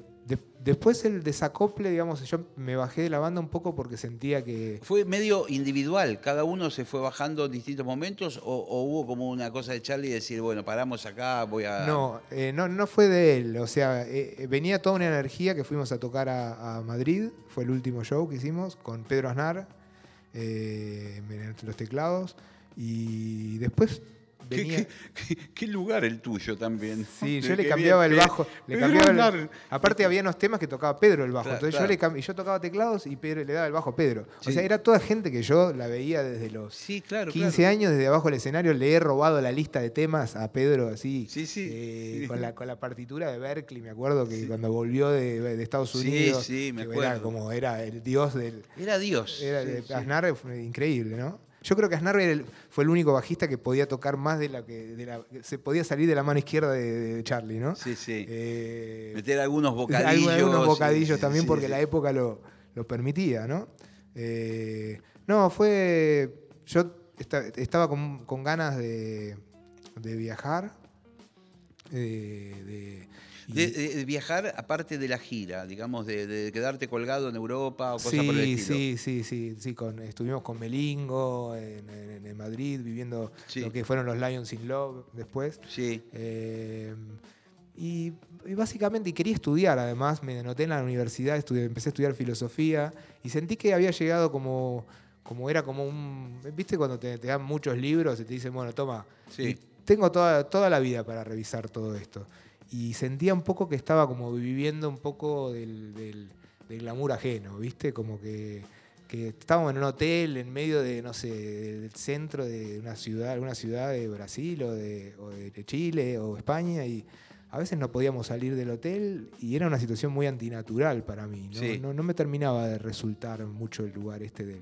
después el desacople, digamos, yo me bajé de la banda un poco porque sentía que. ¿Fue medio individual? ¿Cada uno se fue bajando en distintos momentos? ¿O, o hubo como una cosa de Charlie y decir, bueno, paramos acá, voy a. No, eh, no, no fue de él. O sea, eh, eh, venía toda una energía que fuimos a tocar a, a Madrid. Fue el último show que hicimos con Pedro Aznar eh, en los teclados. Y después ¿Qué, venía. qué- qué- qué lugar el tuyo también? Sí, yo le bien, cambiaba el bajo. Le cambiaba el- aparte había unos temas que tocaba Pedro el bajo. Claro, entonces claro. yo le cam- yo tocaba teclados y Pedro le daba el bajo a Pedro. Sí. O sea, era toda gente que yo la veía desde los Sí, claro, 15 claro. años, desde abajo del escenario. Le he robado la lista de temas a Pedro así. Sí, sí. eh, Sí. Con, la, con la partitura de Berkeley, me acuerdo que cuando volvió de, de Estados Sí, Unidos. sí, me que acuerdo. Era como era el dios del. Era Dios. Era Sí, de sí. Aznar fue increíble, ¿no? Yo creo que Aznar fue el único bajista que podía tocar más de la que. de la- se podía salir de la mano izquierda de, de Charlie, ¿no? Sí, sí. Eh, Meter algunos bocadillos. algunos, bocadillos sí, también sí, porque sí. la época lo, lo permitía, ¿no? Eh, no, fue. Yo esta- estaba con, con ganas de, de viajar. eh, de, De, de- viajar aparte de la gira, digamos, de, de quedarte colgado en Europa o cosas por el sí, estilo. sí, sí, sí, sí, con, estuvimos con Melingo en, en- en Madrid viviendo Sí. lo que fueron los Lions in Love después. Sí. Eh, y, y básicamente y quería estudiar, además, me anoté en la universidad, estudié- empecé a estudiar filosofía y sentí que había llegado como, como era como un... ¿Viste cuando te, te dan muchos libros y te dicen, bueno, toma, Sí. tengo toda, toda la vida para revisar todo esto? Y sentía un poco que estaba como viviendo un poco del, del, del glamour ajeno, ¿viste? Como que, que estábamos en un hotel en medio de, no sé, del centro de una ciudad, alguna ciudad de Brasil o de, o de Chile o España y a veces no podíamos salir del hotel y era una situación muy antinatural para mí. No, Sí. no, no me terminaba de resultar mucho el lugar este del,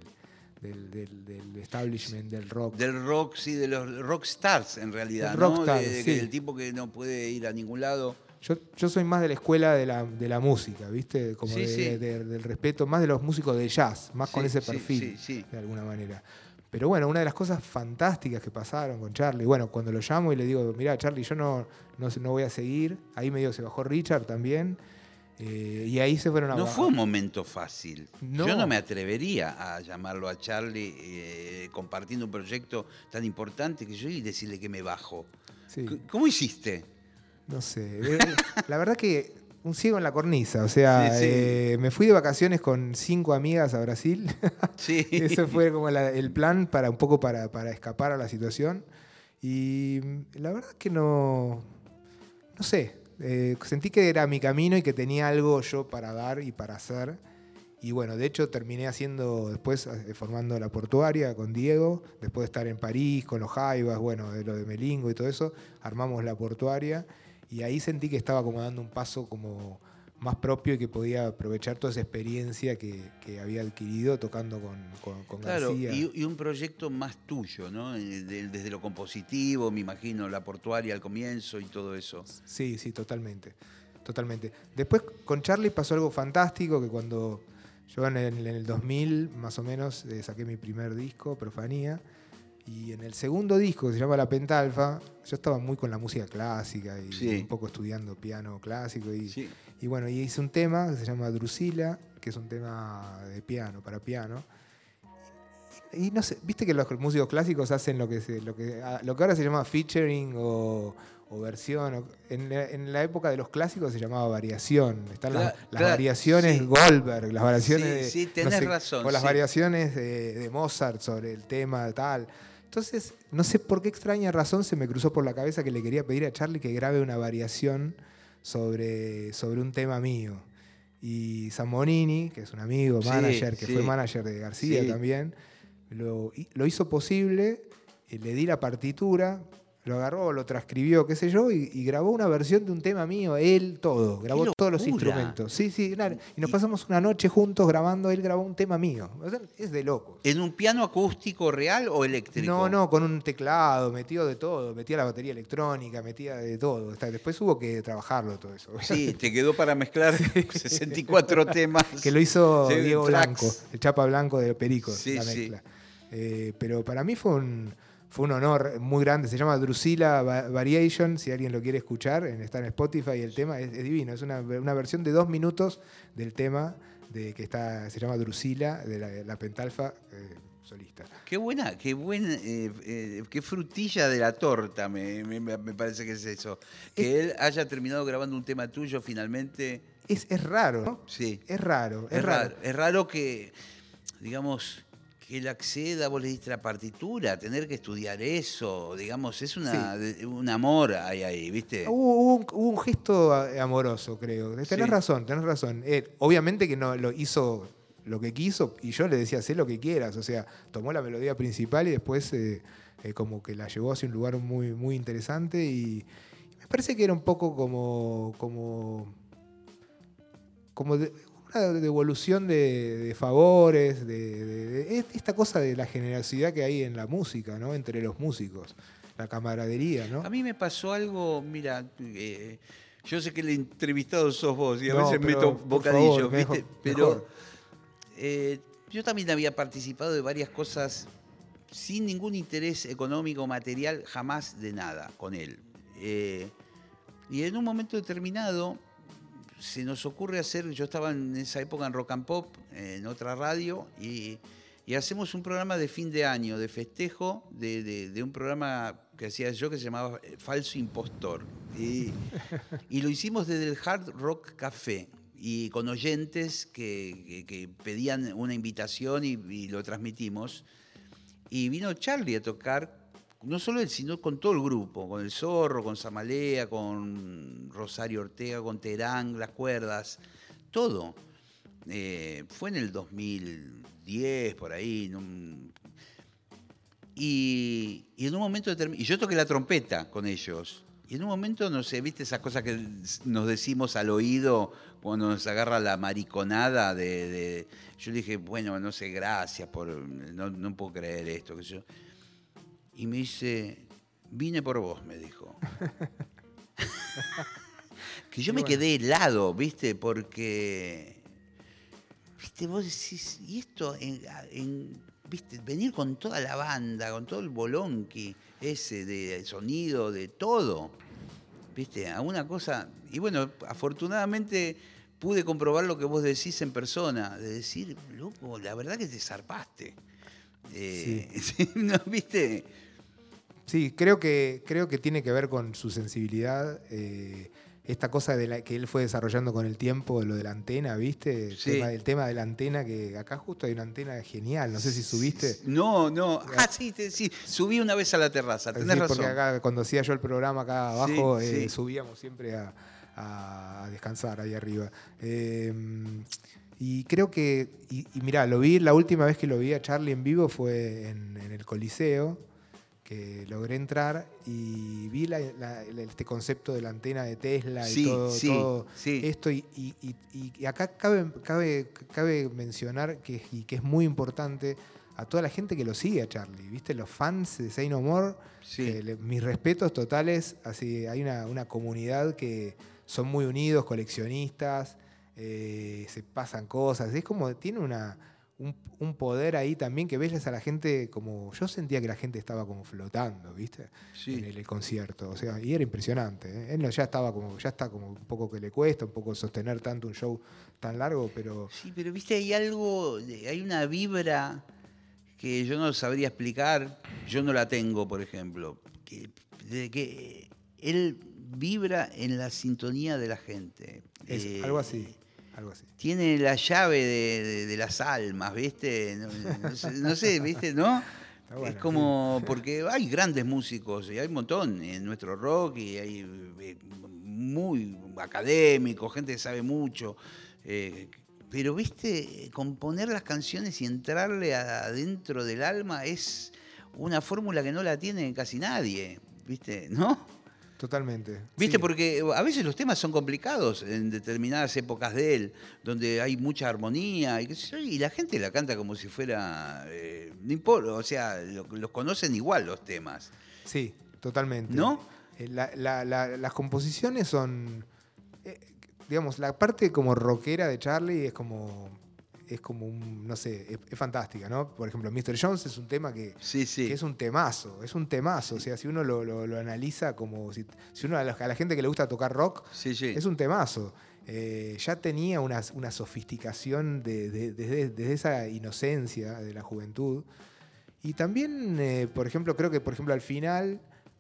del, del- del establishment del rock. Del rock, sí, de los rock stars en realidad, Del ¿no? De- de- sí. El tipo que no puede ir a ningún lado. Yo, yo soy más de la escuela de la, de la música, ¿viste? Como Sí, de- sí. de- del respeto, más de los músicos de jazz, más con ese perfil, de alguna manera. Pero bueno, una de las cosas fantásticas que pasaron con Charlie, bueno, cuando lo llamo y le digo, mira, Charlie, yo no, no, no voy a seguir, ahí medio se bajó Richard también, eh, y ahí se fueron a No fue un momento fácil. No. Yo no me atrevería a llamarlo a Charlie eh, compartiendo un proyecto tan importante que yo y decirle que me bajo. Sí. ¿Cómo hiciste? No sé. eh, La verdad que un ciego en la cornisa. O sea, Sí, sí. eh, me fui de vacaciones con cinco amigas a Brasil. Sí. Ese fue como la- el plan para un poco para, para escapar a la situación. Y mm, la verdad que no. No sé. Eh, sentí que era mi camino y que tenía algo yo para dar y para hacer. Y bueno, de hecho terminé haciendo después eh, formando la portuaria con Diego, después de estar en París con los Jaivas, bueno, de lo de Melingo y todo eso, armamos la portuaria y ahí sentí que estaba como dando un paso como más propio y que podía aprovechar toda esa experiencia que, que había adquirido tocando con, con, con Claro, García. y, y un proyecto más tuyo, ¿no? Eh, de- desde lo compositivo, me imagino, la portuaria al comienzo y todo eso. Sí, sí, totalmente. Totalmente. Después con Charlie pasó algo fantástico que cuando yo en el, en el 2000 más o menos eh, saqué mi primer disco, Profanía, y en el segundo disco que se llama La Pentalfa, yo estaba muy con la música clásica y Sí. un poco estudiando piano clásico y, Sí. y bueno, y hice un tema que se llama Drusila, que es un tema de piano, para piano. Y, y no sé, viste que los músicos clásicos hacen lo que, se- lo que, lo que ahora se llama featuring o, o versión. o- en, la, en la época de los clásicos se llamaba variación. Están las, Cla- las cla- variaciones sí. Goldberg, las variaciones Sí, de. sí, no tenés razón, O las variaciones de, de Mozart sobre el tema tal. Entonces, no sé por qué extraña razón se me cruzó por la cabeza que le quería pedir a Charlie que grabe una variación sobre, sobre un tema mío. Y Samonini, que es un amigo, Sí, manager, que sí. fue manager de García Sí. también, lo, lo hizo posible, eh, le di la partitura, lo agarró, lo transcribió, qué sé yo, y, y grabó una versión de un tema mío, él todo, grabó ¡Qué todos los instrumentos. Sí, sí, nada, y nos pasamos una noche juntos grabando, él grabó un tema mío. O sea, es de loco. ¿En un piano acústico real o eléctrico? No, no, con un teclado, metido de todo, metía la batería electrónica, metía de todo. Está- Después hubo que trabajarlo todo eso. Sí, te quedó para mezclar 64 temas. que lo hizo Sí, Diego. Blanco, el chapa blanco de Perico, Sí, la sí. mezcla. Eh, pero para mí fue un, fue un honor muy grande. Se llama Drusilla Va- Variation, si alguien lo quiere escuchar, está en Spotify. El tema es, es divino, es una, una versión de dos minutos del tema de, que está, se llama Drusilla, de la, la Pentalfa eh, solista. Qué buena, qué buena, eh, eh, qué frutilla de la torta, me, me- me parece que es eso. Que él haya terminado grabando un tema tuyo finalmente. Es, es raro, ¿no? Sí. Es raro, es, Es raro. raro, es raro que, digamos, que él acceda, vos le diste la partitura, tener que estudiar eso, digamos, es una, un amor ahí, ahí, ¿viste? Hubo, un, hubo un gesto amoroso, creo. Tenés Sí. razón, tenés razón. Él, obviamente que no lo hizo lo que quiso y yo le decía, sé lo que quieras. O sea, tomó la melodía principal y después eh, eh, como que la llevó hacia un lugar muy, muy interesante y me parece que era un poco como, como, como de- una devolución de, de favores, de, esta cosa de la generosidad que hay en la música, ¿no? Entre los músicos, la camaradería, ¿no? A mí me pasó algo, mira, eh, yo sé que el entrevistado sos vos y a No, veces pero, meto bocadillos, ¿viste? mejor, pero eh, yo también había participado de varias cosas sin ningún interés económico material, jamás de nada con él. Eh, y en un momento determinado se nos ocurre hacer, yo estaba en esa época en Rock and Pop, en otra radio, y, y hacemos un programa de fin de año, de festejo, de, de- de un programa que hacía yo que se llamaba eh, Falso Impostor. Y, y lo hicimos desde el Hard Rock Café, y con oyentes que, que- que pedían una invitación y, y lo transmitimos. Y vino Charlie a tocar, no solo él, sino con todo el grupo, con el Zorro, con Samalea, con Rosario Ortega, con Terán, las cuerdas, todo. Eh, fue en el 2010, por ahí. no- y, en un momento determinado, y yo toqué la trompeta con ellos. Y en un momento, no sé, viste esas cosas que nos decimos al oído cuando nos agarra la mariconada de, yo dije, bueno, no sé, gracias por, no, no puedo creer esto, que yo. Y me dice, vine por vos, me dijo. que yo me quedé helado, viste, porque, viste, vos decís, y esto, en, en- viste, venir con toda la banda, con todo el bolonqui ese de sonido, de todo, viste, a una cosa, y bueno, afortunadamente pude comprobar lo que vos decís en persona, de decir, loco, la verdad que te zarpaste. Eh, ¿no, ¿Viste? Sí, creo que, creo que tiene que ver con su sensibilidad. eh, esta cosa de la, que él fue desarrollando con el tiempo, lo de la antena, ¿viste? El, Sí. tema, el tema de la antena, que acá justo hay una antena genial, no sé si subiste. No, no. Ah, sí, sí. Subí una vez a la terraza, tenés Sí, razón. porque acá cuando hacía yo el programa acá abajo, Sí, eh, subíamos siempre a, a descansar ahí arriba. Eh, y creo que, y, y mirá, lo vi, la última vez que lo vi a Charlie en vivo fue en, en el Coliseo, que logré entrar y vi la- la- la- este concepto de la antena de Tesla Sí, y todo, sí, todo sí. esto. Y, y- y- y acá cabe, cabe, cabe mencionar que, y que es muy importante a toda la gente que lo sigue a Charlie, ¿viste? Los fans de Say No More, Sí. que le- mis respetos totales. Así, hay una, una comunidad que son muy unidos, coleccionistas, eh, se pasan cosas. Es como, tiene una, un, un poder ahí también que ves a la gente como. Yo sentía que la gente estaba como flotando, ¿viste? Sí. En el, el concierto. O sea, y era impresionante. ¿eh? Él no- ya estaba como, ya está como un poco que le cuesta, un poco sostener tanto un show tan largo, pero. Sí, pero viste, hay algo, hay una vibra que yo no sabría explicar, yo no la tengo, por ejemplo, que, de que él vibra en la sintonía de la gente. Es Eh, algo así. Algo así. Tiene la llave de, de- de las almas, ¿viste? No, no sé, no sé, ¿viste? ¿No? Bueno, es como, porque hay grandes músicos, y hay un montón en nuestro rock, y hay eh, muy académicos, gente que sabe mucho. eh, pero, viste, componer las canciones y entrarle adentro del alma es una fórmula que no la tiene casi nadie. ¿viste? ¿No? Totalmente. ¿Viste? Sí. Porque a veces los temas son complicados en determinadas épocas de él, donde hay mucha armonía y, qué sé yo, y la gente la canta como si fuera. eh, no importa, o sea, lo- los conocen igual los temas. Sí, totalmente. ¿No? Eh, la- la- la- las composiciones son. eh, digamos, la parte como rockera de Charlie es como. Es como un. No sé, es, es fantástica, ¿no? Por ejemplo, Mr. Jones es un tema que, Sí, sí. que es un temazo, es un temazo. O sea, si uno lo, lo- lo analiza como. Si, si uno a la, a la gente que le gusta tocar rock, Sí, sí. es un temazo. Eh, ya tenía una, una sofisticación de- de- desde, desde esa inocencia de la juventud. Y también, eh, por ejemplo, creo que por ejemplo al final,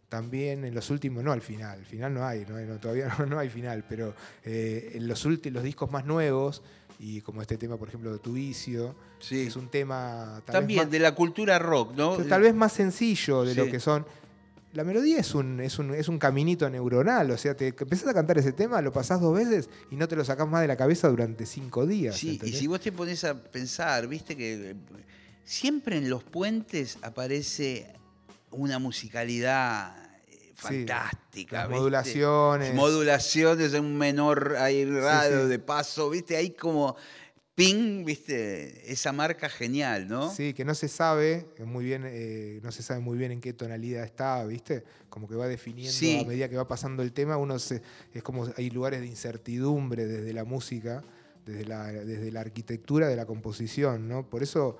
también en los últimos, no al final, al final no hay, no no, todavía no, no hay final, pero eh, en los, últimos, los discos más nuevos, y como este tema, por ejemplo, de Tu Vicio, Sí. es un tema tal También vez más, de la cultura rock, ¿no? tal vez más sencillo de Sí. lo que son. La melodía es un, es, un, es un caminito neuronal, o sea, te empezás a cantar ese tema, lo pasás dos veces y no te lo sacás más de la cabeza durante cinco días. Sí, y si vos te pones a pensar, viste que eh, siempre en los puentes aparece una musicalidad eh, fantástica. las ¿viste? modulaciones. Modulaciones en un menor ahí raro sí. de paso, viste, ahí como ping, viste, esa marca genial, ¿no? Sí, que no se sabe muy bien, eh, no se sabe muy bien en qué tonalidad está, ¿viste? Como que va definiendo Sí. a medida que va pasando el tema, uno se, es como hay lugares de incertidumbre desde la música, desde la, desde la arquitectura de la composición, ¿no? Por eso,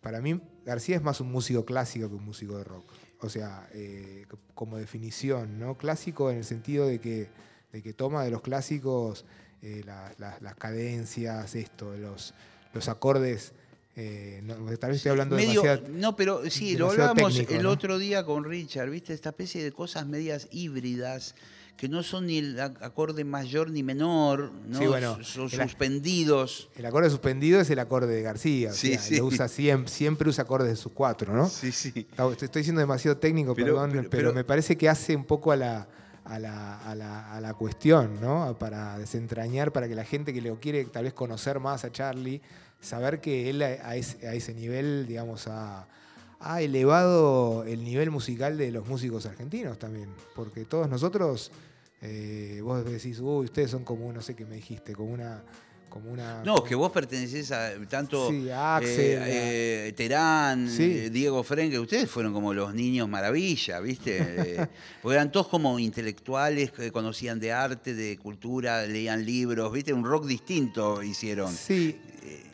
para mí, García es más un músico clásico que un músico de rock. O sea, eh, como definición, ¿no? Clásico en el sentido de que, de que toma de los clásicos eh, la- la- las cadencias, esto, los, los acordes. eh, no, tal vez estoy hablando Medio- no, pero sí, lo hablábamos técnico, el ¿no? otro día con Richard, ¿viste? Esta especie de cosas medias híbridas que no son ni el ac- acorde mayor ni menor, ¿no? Sí, bueno, son el suspendidos. El acorde suspendido es el acorde de García. o Sí, sea, sí. Lo usa siempre, siempre usa acordes de sus cuatro, ¿no? Sí, sí. Estoy siendo demasiado técnico, Pero- perdón, pero- pero, pero- me parece que hace un poco a la, a la, a la- a la cuestión, ¿no? Para desentrañar, para que la gente que le quiere tal vez conocer más a Charlie, saber que él a, ese, a ese nivel, digamos, ha elevado el nivel musical de los músicos argentinos también. Porque todos nosotros, eh, vos decís, uy, ustedes son como, no sé qué me dijiste, como una... Como una No, que vos pertenecés a tanto Sí, a Axel, eh, eh, Terán, Sí. Diego Frenke, ustedes fueron como los niños maravilla, ¿viste? Porque eran todos como intelectuales que conocían de arte, de cultura, leían libros, ¿viste? Un rock distinto hicieron. Sí,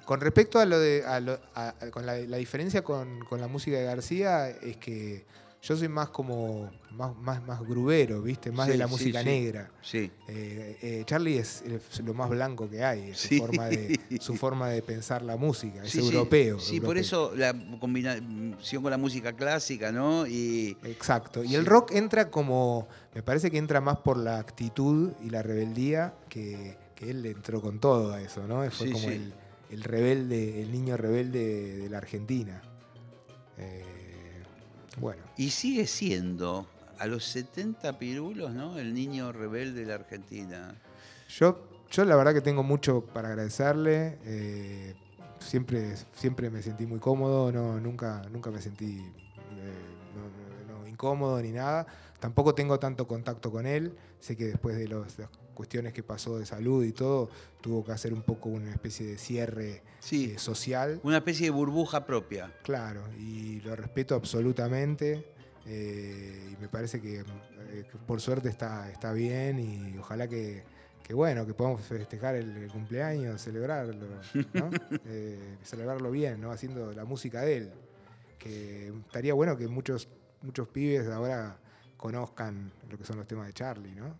con respecto a lo de. a lo- a- a- con la, la diferencia con, con la música de García es que yo soy más como. más, más, más grubero, ¿viste? Más Sí, de la música sí. negra. Sí. Eh, eh, Charlie es, es lo más blanco que hay, es su, forma de, su forma de pensar la música, es sí. europeo. Sí, por eso la combinación con la música clásica, ¿no? Y Exacto. Y el rock entra como. Me parece que entra más por la actitud y la rebeldía que, que él entró con todo a eso, ¿no? Fue como el rebelde, el niño rebelde de la Argentina. Eh, bueno. Y sigue siendo a los 70 pirulos, ¿no? El niño rebelde de la Argentina. Yo, yo la verdad que tengo mucho para agradecerle. eh, siempre, siempre me sentí muy cómodo, no, nunca, nunca me sentí eh, no- no- no incómodo ni nada. Tampoco tengo tanto contacto con él. Sé que después de los- cuestiones que pasó de salud y todo, tuvo que hacer un poco una especie de cierre Sí. eh, social. Una especie de burbuja propia. Claro, y lo respeto absolutamente. eh, y me parece que, eh, que por suerte está, está bien y ojalá que, que bueno, que podamos festejar el, el cumpleaños, celebrarlo, ¿no? Celebrarlo bien, ¿no? Haciendo la música de él. Que estaría bueno que muchos, muchos pibes ahora conozcan lo que son los temas de Charlie, ¿no?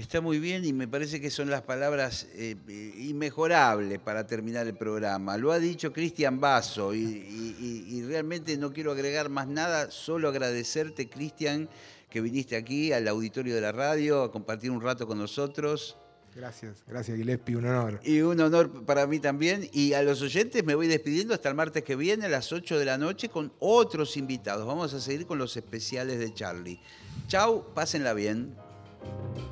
Está muy bien y me parece que son las palabras eh, eh, inmejorables para terminar el programa. Lo ha dicho Cristian Basso y, y- y- y realmente no quiero agregar más nada, solo agradecerte, Cristian, que viniste aquí al auditorio de la radio a compartir un rato con nosotros. Gracias, gracias Gillespie, un honor. Y un honor para mí también. Y a los oyentes me voy despidiendo hasta el martes que viene a las 8 de la noche con otros invitados. Vamos a seguir con los especiales de Charlie. Chau, pásenla bien. Música